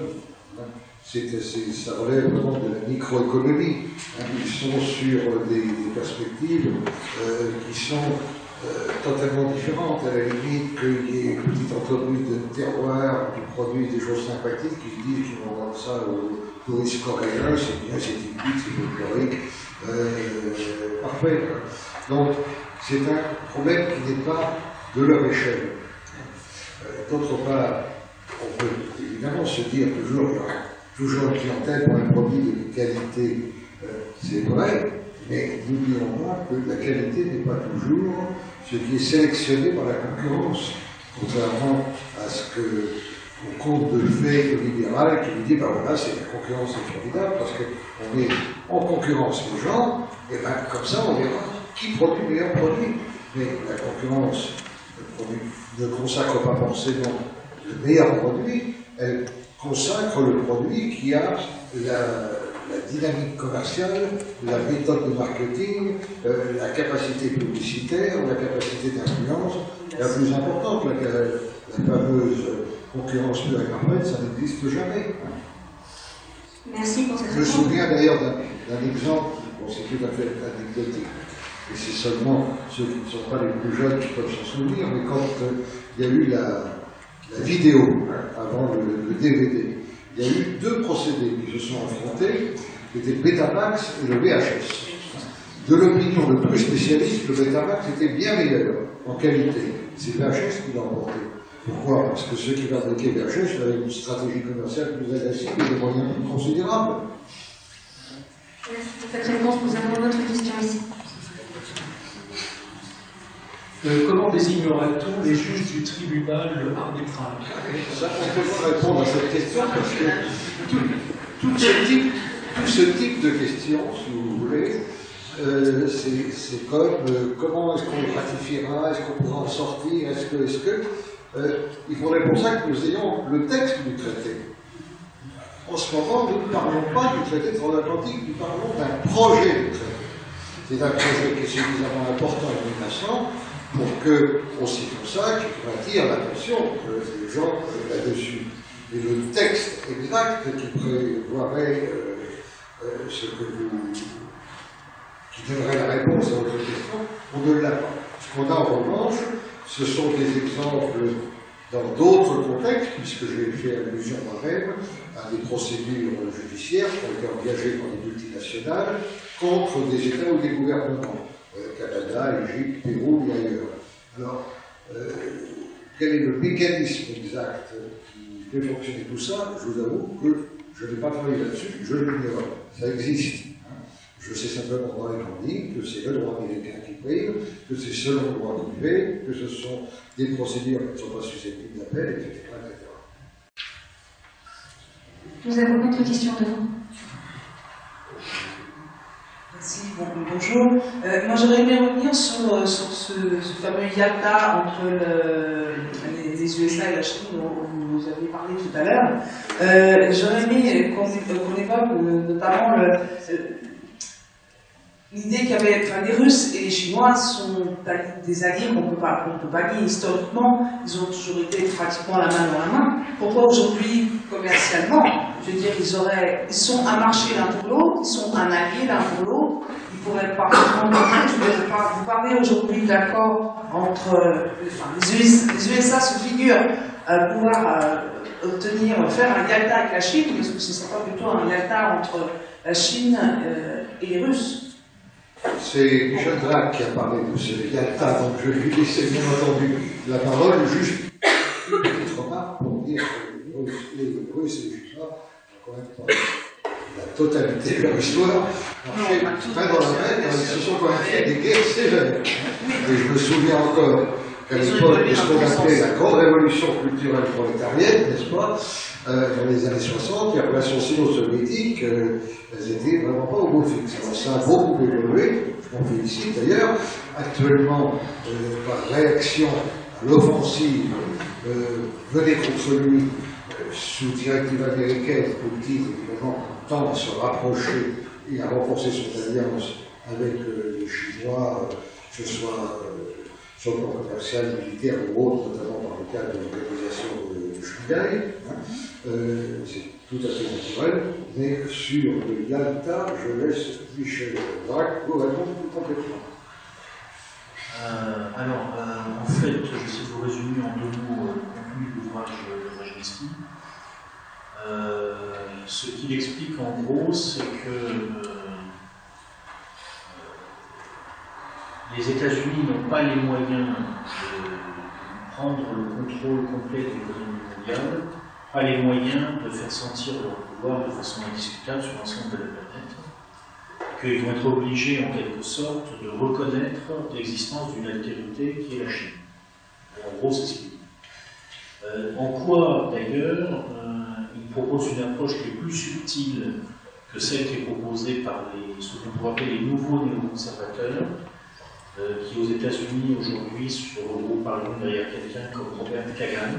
hein. Ça relève vraiment de la microéconomie. hein. Ils sont sur des, perspectives euh, qui sont euh, totalement différentes. À la limite, qu'il y ait une petite entreprise de terroir qui produisent des choses sympathiques, qui se disent qu'ils vont vendre ça aux touristes coréens, c'est bien, c'est typique, c'est folklorique, euh, parfait. Donc, c'est un problème qui n'est pas de leur échelle. Euh, D'autre part, on peut évidemment se dire toujours qu'il y aura toujours une clientèle pour un produit de qualité. Euh, c'est vrai, mais n'oublions pas que la qualité n'est pas toujours ce qui est sélectionné par la concurrence, contrairement à ce que on compte de fait libéral qui nous dit, ben voilà, c'est la concurrence est formidable parce qu'on est en concurrence les gens, et ben comme ça on verra qui produit le meilleur produit. Mais la concurrence ne, consacre pas forcément le meilleur produit, elle consacre le produit qui a la, la dynamique commerciale, la méthode de marketing, euh, la capacité publicitaire, la capacité d'influence la plus importante. La, la fameuse concurrence pure et parfaite, ça n'existe jamais. Merci pour cette Je me souviens d'ailleurs d'un d'un exemple, bon, c'est tout à fait anecdotique, et c'est seulement ceux qui ne sont pas les plus jeunes qui peuvent s'en souvenir, mais quand euh, il y a eu la, vidéo, hein, avant le, DVD, il y a eu deux procédés qui se sont affrontés, qui étaient le Betamax et le VHS. De l'opinion le plus spécialiste, le Betamax était bien meilleur en qualité. C'est VHS qui l'a emporté. Pourquoi? Parce que ceux qui fabriquaient VHS avaient une stratégie commerciale plus agressive et des moyens considérables. Merci cette réponse. Nous avons une autre question ici. Euh, comment désignera-t-on les juges du tribunal arbitral Ça, on peut pas répondre à cette question parce que tout, tout ce, type, tout ce type de questions, si vous voulez, euh, c'est comme euh, comment est-ce qu'on le ratifiera, est-ce qu'on pourra en sortir, est-ce que, est-ce que. il faudrait pour ça que nous ayons le texte du traité. En ce moment, nous ne parlons pas du traité transatlantique, nous parlons d'un projet de traité. C'est un projet qui est suffisamment important et menaçant pour qu'on s'y consacre attire l'attention des gens euh, là-dessus. Et le texte exact qui prévoirait euh, euh, ce que vous. qui donnerait la réponse à votre question, on ne l'a pas. Ce qu'on a en revanche, ce sont des exemples dans d'autres contextes, puisque j'ai fait allusion moi-même à des procédures judiciaires qui ont été engagées par des multinationales contre des États ou des gouvernements, Canada, Égypte, Pérou et ailleurs. Alors, euh, quel est le mécanisme exact qui fait fonctionner tout ça? Je vous avoue que je n'ai pas travaillé là-dessus, je l'ignore. Ça existe. hein. Je sais simplement dans les grandes que c'est le droit américain qui prime, que c'est selon le droit privé, que ce sont des procédures qui ne sont pas susceptibles d'appel, etc.. Nous avons une autre question devant. Bonjour. Euh, moi j'aurais aimé revenir sur, euh, sur ce, fameux Yalta entre le, les, USA et la Chine dont vous avez parlé tout à l'heure. Euh, j'aurais aimé qu'on qu'on évoque notamment l'idée qu'il y avait, enfin, les Russes et les Chinois sont des alliés qu'on peut pas, qu'on peut pas nier historiquement. Ils ont toujours été pratiquement la main dans la main. Pourquoi aujourd'hui, commercialement, je veux dire, ils auraient, ils sont un marché l'un pour l'autre, ils sont un allié l'un pour l'autre. Ils pourraient parfaitement vous parlez aujourd'hui d'accord entre, euh, les USA, se figurent euh, pouvoir euh, obtenir, faire un Yalta avec la Chine, parce que ce ne serait pas plutôt un Yalta entre la Chine euh, et les Russes. C'est Michel Drac qui a parlé de ce Yalta, donc je lui laisser bien entendu la parole, juste une petite remarque pour dire que les Russes, et les Chinois ont quand même pas totalité de leur histoire, marché main dans la main, car ils se sont quand même fait des guerres sévères. Et je me souviens encore qu'à l'époque de ce qu'on appelait la grande révolution culturelle prolétarienne, n'est-ce pas, euh, dans les années 60, les relations sino-soviétiques, euh, elles étaient vraiment pas au beau fixe. Alors ça a beaucoup évolué, m'en félicite d'ailleurs. Actuellement, euh, par réaction à l'offensive euh, menée contre lui euh, sous directive américaine, Poutine, évidemment, tend à se rapprocher et à renforcer son alliance avec euh, les Chinois, euh, que ce soit euh, sur le plan commercial, militaire ou autre, notamment par le cadre de l'organisation de, Shanghai. hein. C'est tout à fait naturel, mais sur le Yalta, je laisse Michel Braque vous répondre complètement. Alors, en fait, j'essaie de vous résumer en deux mots le contenu de l'ouvrage de Brzezinski. Euh, ce qu'il explique en gros, c'est que euh, les États-Unis n'ont pas les moyens de prendre le contrôle complet de l'économie mondiale, pas les moyens de faire sentir leur pouvoir de façon indiscutable sur l'ensemble de la planète qu'ils vont être obligés en quelque sorte de reconnaître l'existence d'une altérité qui est la Chine. En gros, c'est ce qu'il dit. Euh, en quoi, d'ailleurs, il propose une approche qui est plus subtile que celle qui est proposée par ce qu'on pourrait appeler les nouveaux néoconservateurs, euh, qui aux États-Unis aujourd'hui se regroupent par exemple derrière quelqu'un comme Robert Kagan.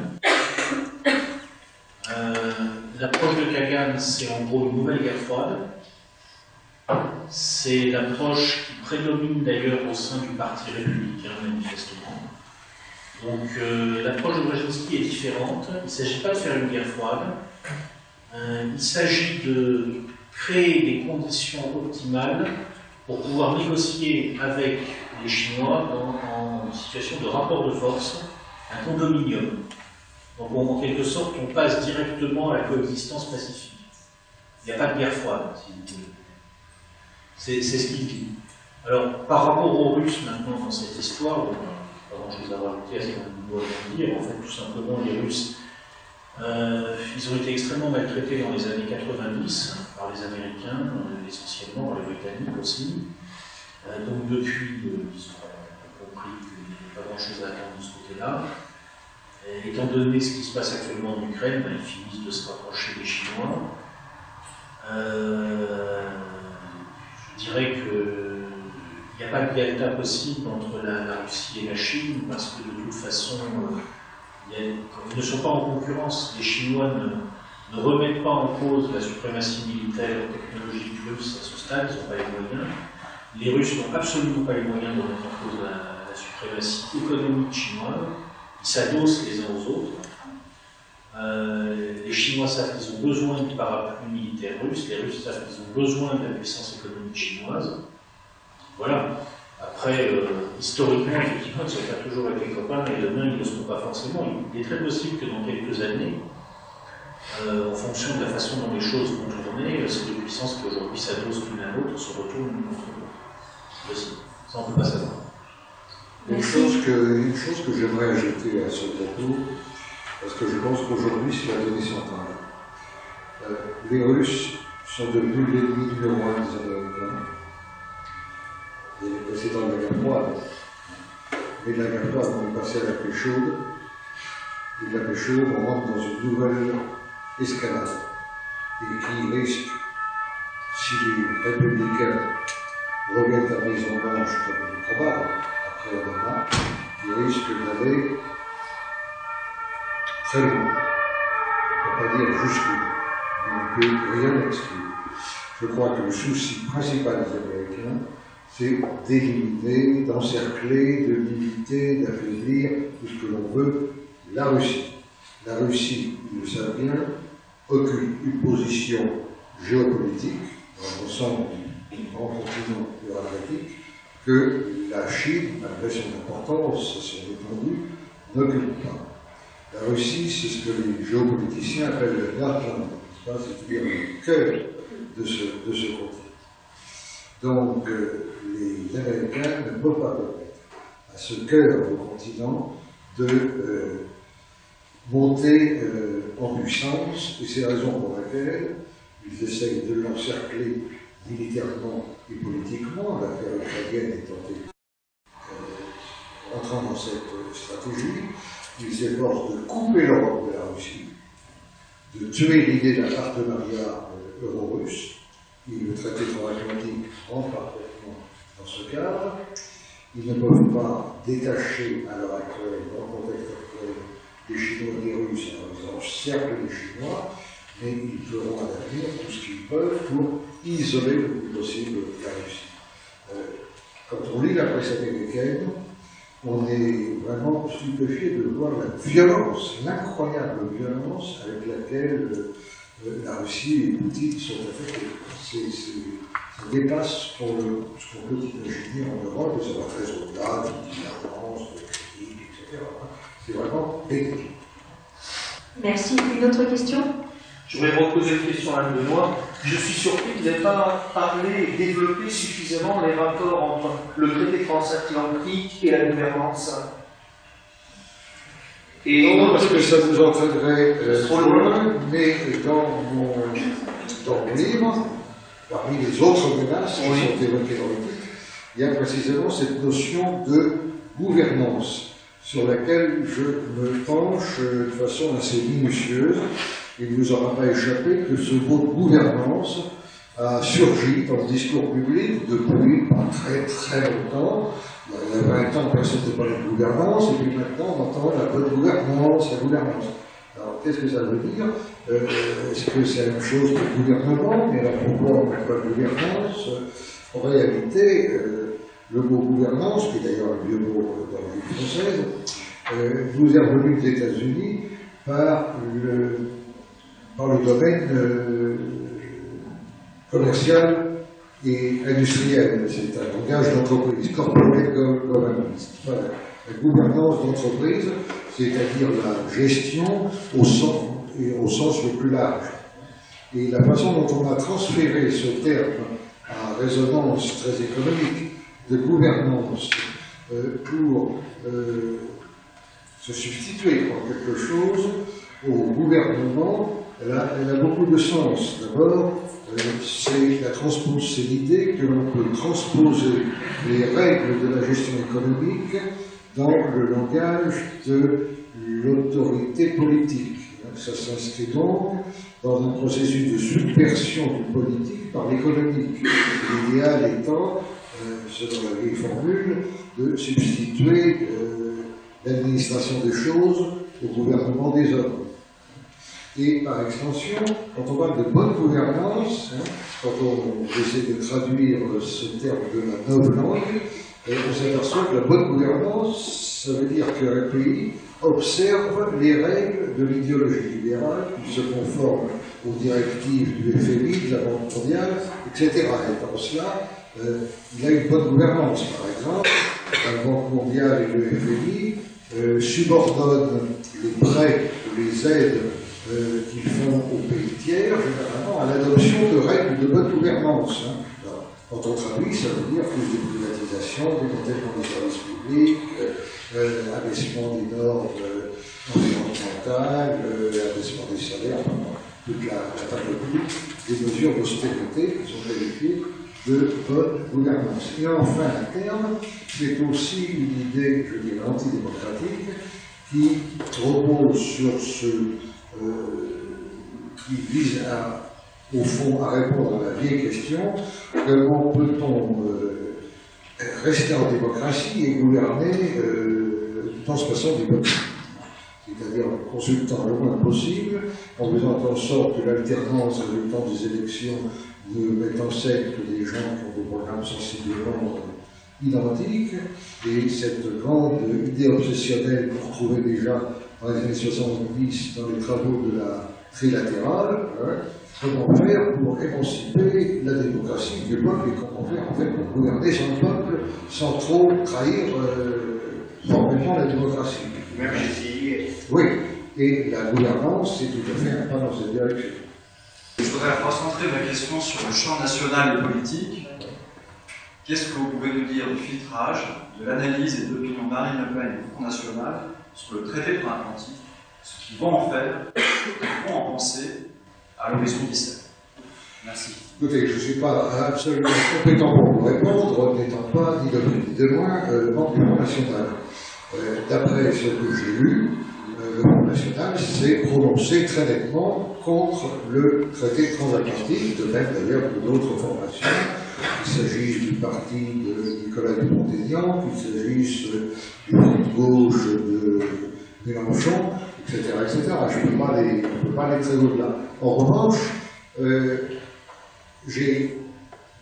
Euh, L'approche de Kagan, c'est en gros une nouvelle guerre froide. C'est l'approche qui prédomine d'ailleurs au sein du Parti républicain, manifestement. Donc euh, l'approche de Brzezinski est différente. Il ne s'agit pas de faire une guerre froide. Euh, il s'agit de créer des conditions optimales pour pouvoir négocier avec les Chinois dans, en situation de rapport de force, un condominium. Donc en quelque sorte, on passe directement à la coexistence pacifique. Il n'y a pas de guerre froide. C'est ce qu'il dit. Alors, par rapport aux Russes maintenant dans cette histoire, pas grand-chose à rajouter à ce qu'on doit dire. En fait, tout simplement, les Russes, euh, ils ont été extrêmement maltraités dans les années 90 par les Américains, euh, essentiellement les Britanniques aussi. Euh, donc depuis, ils ont compris qu'il n'y avait pas grand-chose à attendre de ce côté-là. Étant donné ce qui se passe actuellement en Ukraine, ben, ils finissent de se rapprocher des Chinois. Je dirais qu'il n'y a pas de delta possible entre la, Russie et la Chine, parce que de toute façon, euh, il ils ne sont pas en concurrence. Les Chinois ne, remettent pas en cause la suprématie militaire et technologique russe à ce stade, ils n'ont pas les moyens. Les Russes n'ont absolument pas les moyens de remettre en cause la, la suprématie économique chinoise. Ils s'adossent les uns aux autres. Euh, les Chinois savent qu'ils ont besoin du parapluie militaire russe, les Russes savent qu'ils ont besoin de la puissance économique chinoise. Voilà. Après, euh, historiquement, effectivement, ils n'ont pas toujours été copains, et demain, ils ne le seront pas forcément. Il est très possible que dans quelques années, euh, en fonction de la façon dont les choses vont tourner, euh, ces deux puissances qui aujourd'hui s'adossent l'une à l'autre se retournent l'une contre l'autre. C'est possible. Ça, on ne peut pas savoir. Une chose que, une chose que j'aimerais ajouter à ce propos, parce que je pense qu'aujourd'hui c'est la donnée centrale. Euh, les Russes sont devenus l'ennemi numéro un des Américains. Il les précédents de la guerre froide. Mais de la guerre froide, on est passé à la paix chaude. Et de la paix chaude, on rentre dans une nouvelle escalade. Et qui risque, si les républicains reviennent à Maison Blanche comme il est probable, après Obama, qui risquent d'aller très loin. On ne peut pas dire jusqu'où, on peut rien exclure. Je crois que le souci principal des Américains, c'est d'éliminer, d'encercler, de limiter, d'affaiblir tout ce que l'on veut, la Russie. La Russie, ils le savent bien, occupe une position géopolitique dans l'ensemble du grand continent euro-atlantique que la Chine, malgré son importance son étendue, n'occupe pas. La Russie, c'est ce que les géopoliticiens appellent le Heartland, c'est-à-dire le cœur de ce, de continent. Donc, euh, les Américains ne peuvent pas permettre à ce cœur du continent de euh, monter euh, en puissance, et c'est la raison pour laquelle ils essayent de l'encercler militairement et politiquement, l'affaire ukrainienne étant euh, entrant dans cette stratégie, ils s'efforcent de couper l'Europe de la Russie, de tuer l'idée d'un partenariat euh, euro-russe, et le traité transatlantique rentre parfaitement dans ce cadre. Ils ne peuvent pas détacher à l'heure actuelle, dans le contexte actuel, les Chinois et les Russes, alors ils encerclent les Chinois, mais ils feront à l'avenir tout ce qu'ils peuvent pour isoler le plus possible la Russie. Euh, quand on lit la presse américaine, on est vraiment stupéfié de voir la violence, l'incroyable violence avec laquelle euh, la Russie et Poutine sont affectés. Dépasse pour le, ce qu'on peut imaginer en Europe, et ça va très au-delà de différence, de critique, etc. C'est vraiment pénible. Merci. Une autre question? Je voudrais reposer une question à Benoît. Je suis surpris que vous n'ayez pas parlé et développé suffisamment les rapports entre le traité transatlantique et la gouvernance. Et non, parce que ça vous entraînerait euh, trop loin, mais dans mon, dans mon livre, parmi les autres menaces qui sont évoquées dans le titre, il y a précisément cette notion de gouvernance sur laquelle je me penche de façon assez minutieuse. Il ne vous aura pas échappé que ce mot de gouvernance a surgi dans le discours public depuis pas très très longtemps. Il y a 20 ans, personne ne parlait de gouvernance, et puis maintenant on entend la bonne gouvernance, la gouvernance. Alors qu'est-ce que ça veut dire euh, Est-ce que c'est la même chose que gouvernement Mais alors pourquoi on de gouvernance En réalité, euh, le mot gouvernance, qui est d'ailleurs un vieux mot dans la vie française, euh, nous est revenu des États-Unis par le, par le domaine euh, commercial et industriel. C'est un langage d'entreprise, corporate governance. Voilà. La gouvernance d'entreprise, c'est-à-dire la gestion au sens, le plus large. Et la façon dont on a transféré ce terme à résonance très économique de gouvernance euh, pour euh, se substituer en quelque chose au gouvernement, elle a, beaucoup de sens. D'abord, euh, c'est l'idée que l'on peut transposer les règles de la gestion économique dans le langage de l'autorité politique. Ça s'inscrit donc dans un processus de subversion du politique par l'économique. L'idéal étant, euh, selon la vieille formule, de substituer euh, l'administration des choses au gouvernement des hommes. Et par extension, quand on parle de bonne gouvernance, hein, quand on essaie de traduire ce terme de la noble langue, euh, on s'aperçoit que la bonne gouvernance, ça veut dire qu'un pays observe les règles de l'idéologie libérale, qui se conforme aux directives du FMI, de la Banque mondiale, etc. Et dans cela, euh, il a une bonne gouvernance. Par exemple, la Banque mondiale et le FMI euh, subordonnent les prêts ou les aides euh, qu'ils font aux pays tiers, généralement, à l'adoption de règles de bonne gouvernance. Hein. Quand on traduit, ça veut dire plus de privatisation, démantèlement des services publics, euh, euh, abaissement des normes euh, environnementales, euh, abaissement des salaires, toute la, la panoplie des mesures d'austérité qui sont qualifiées de bonne gouvernance. Et enfin, à terme, c'est aussi une idée, je dirais, antidémocratique, qui repose sur ce, euh, qui vise à au fond, à répondre à la vieille question, comment peut-on euh, rester en démocratie et gouverner euh, tout en se c'est-à-dire en consultant le moins possible, en faisant en sorte que l'alternance résultant des élections ne mette en scène que des gens qui ont des programmes sensiblement identiques, et cette grande idée obsessionnelle qu'on retrouvait déjà dans les années 70 dans les travaux de la trilatérale, hein, comment faire pour émanciper la démocratie du peuple et comment faire en fait pour gouverner son peuple sans trop trahir euh, formellement la démocratie? Même. Oui, et la gouvernance, c'est tout à fait un pas dans cette direction. Je voudrais recentrer ma question sur le champ national et politique. Qu'est-ce que vous pouvez nous dire du filtrage, de l'analyse et de l'opinion Marine Le Pen et du Front National sur le traité pour l'Atlantique, ce qu'ils vont en faire, ce qu'ils vont en penser à l'horizon 17 Merci. Écoutez, je ne suis pas absolument compétent pour vous répondre, n'étant pas ni de près de loin euh, membre du Front National. Euh, D'après ce que j'ai lu, euh, le Front National s'est prononcé très nettement contre le traité transatlantique, de même d'ailleurs que d'autres formations, qu'il s'agisse du parti de Nicolas Dupont-Aignan, qu'il s'agisse du parti de gauche de Mélenchon, etc. etc. Je ne peux pas les, très au-delà. En revanche, euh, j'ai,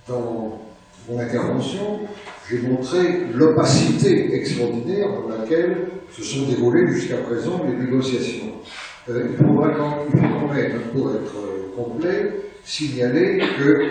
dans mon intervention, j'ai montré l'opacité extraordinaire dans laquelle se sont déroulées jusqu'à présent les négociations. Euh, il faudra quand, même, pour être euh, complet, signaler que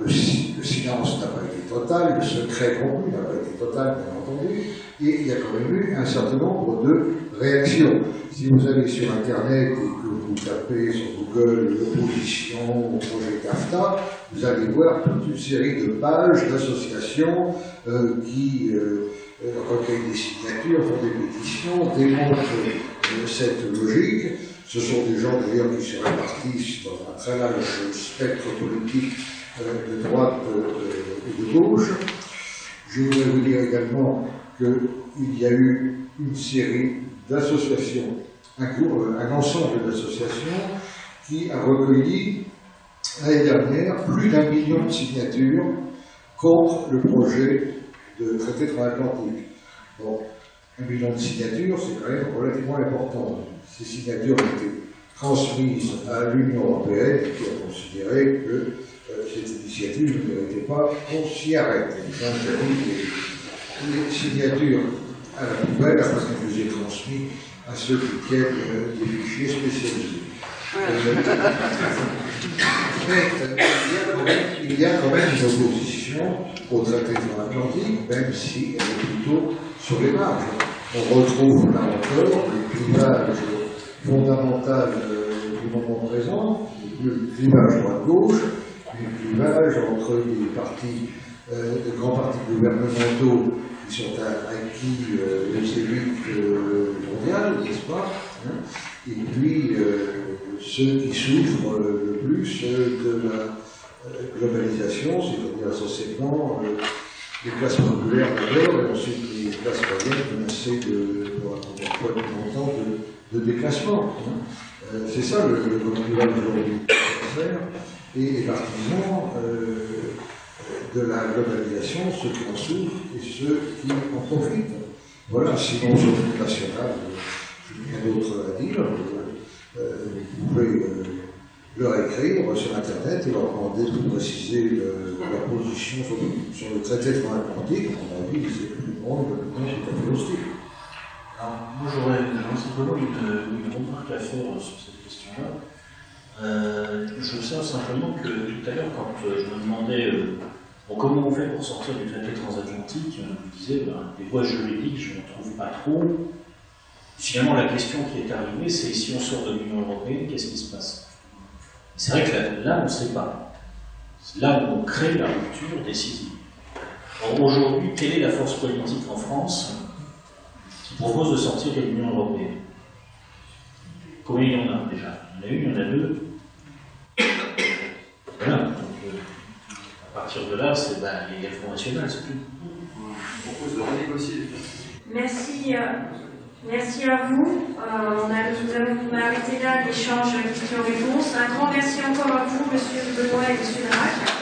le, si- le silence n'a pas été total, le secret conclu n'a pas été total, bien entendu, et il y a quand même eu un certain nombre de réactions. Si vous allez sur Internet et que vous tapez sur Google l'opposition au projet CAFTA, vous allez voir toute une série de pages d'associations euh, qui euh, euh, recueillent des signatures, font des pétitions, démontrent euh, cette logique. Ce sont des gens d'ailleurs qui se répartissent dans un très large spectre politique de droite et de gauche. Je voudrais vous dire également qu'il y a eu une série d'associations, un, groupe, un ensemble d'associations qui a recueilli l'année dernière plus d'un million de signatures contre le projet de traité transatlantique. Bon, un million de signatures, c'est quand même relativement important. Ces signatures ont été transmises à l'Union européenne qui a considéré que euh, cette initiative ne méritait pas qu'on s'y arrête. Donc, les, signatures à la poubelle parce que je les ai transmis à ceux qui tiennent euh, des fichiers spécialisés. Euh, mais euh, il, y a quand même, une opposition au traité transatlantique, même si elle est plutôt sur les marges. On retrouve là encore les clivages fondamentaux euh, du moment présent, le clivage droite-gauche, les clivages entre les partis, euh, les grands partis gouvernementaux qui sont acquis euh, aux élites euh, mondiales, n'est-ce pas hein, Et puis euh, ceux qui souffrent euh, le plus euh, de la globalisation, c'est-à-dire essentiellement les classes populaires d'abord, et ensuite les classes moyennes menacées de, pour longtemps de, de déclassement. hein. C'est ça le, le clivage aujourd'hui. Et les partisans euh, de la globalisation, ceux qui en souffrent et ceux qui en profitent. Voilà, sinon sur le national, rien d'autre à dire. Euh, vous pouvez euh, leur écrire sur Internet et leur demander de préciser le- leur position sur le, traité transatlantique. À mon avis, c'est plus grand, le plus tout à fait hostile. Alors, moi j'aurais simplement une, remarque à faire sur cette question-là. Euh, je sais simplement que tout à l'heure, quand euh, je me demandais comment on fait pour sortir du traité transatlantique, on me disait ben, les voies juridiques, je ne trouve pas trop. Finalement, la question qui est arrivée, c'est si on sort de l'Union européenne, qu'est-ce qui se passe? C'est vrai que là, on ne sait pas. Là où on crée la rupture décisive. Aujourd'hui, quelle est la force politique en France qui propose de sortir de l'Union européenne? Combien il y en a déjà? Il y en a une, il y en a deux. <coughs> À partir de là, c'est bah, les Front National, c'est tout. On propose de renégocier les Merci. euh, Merci à vous. Euh, on a, nous avons arrêté là l'échange questions-réponses. Un grand merci encore à vous, Monsieur Benoît et Monsieur Drac.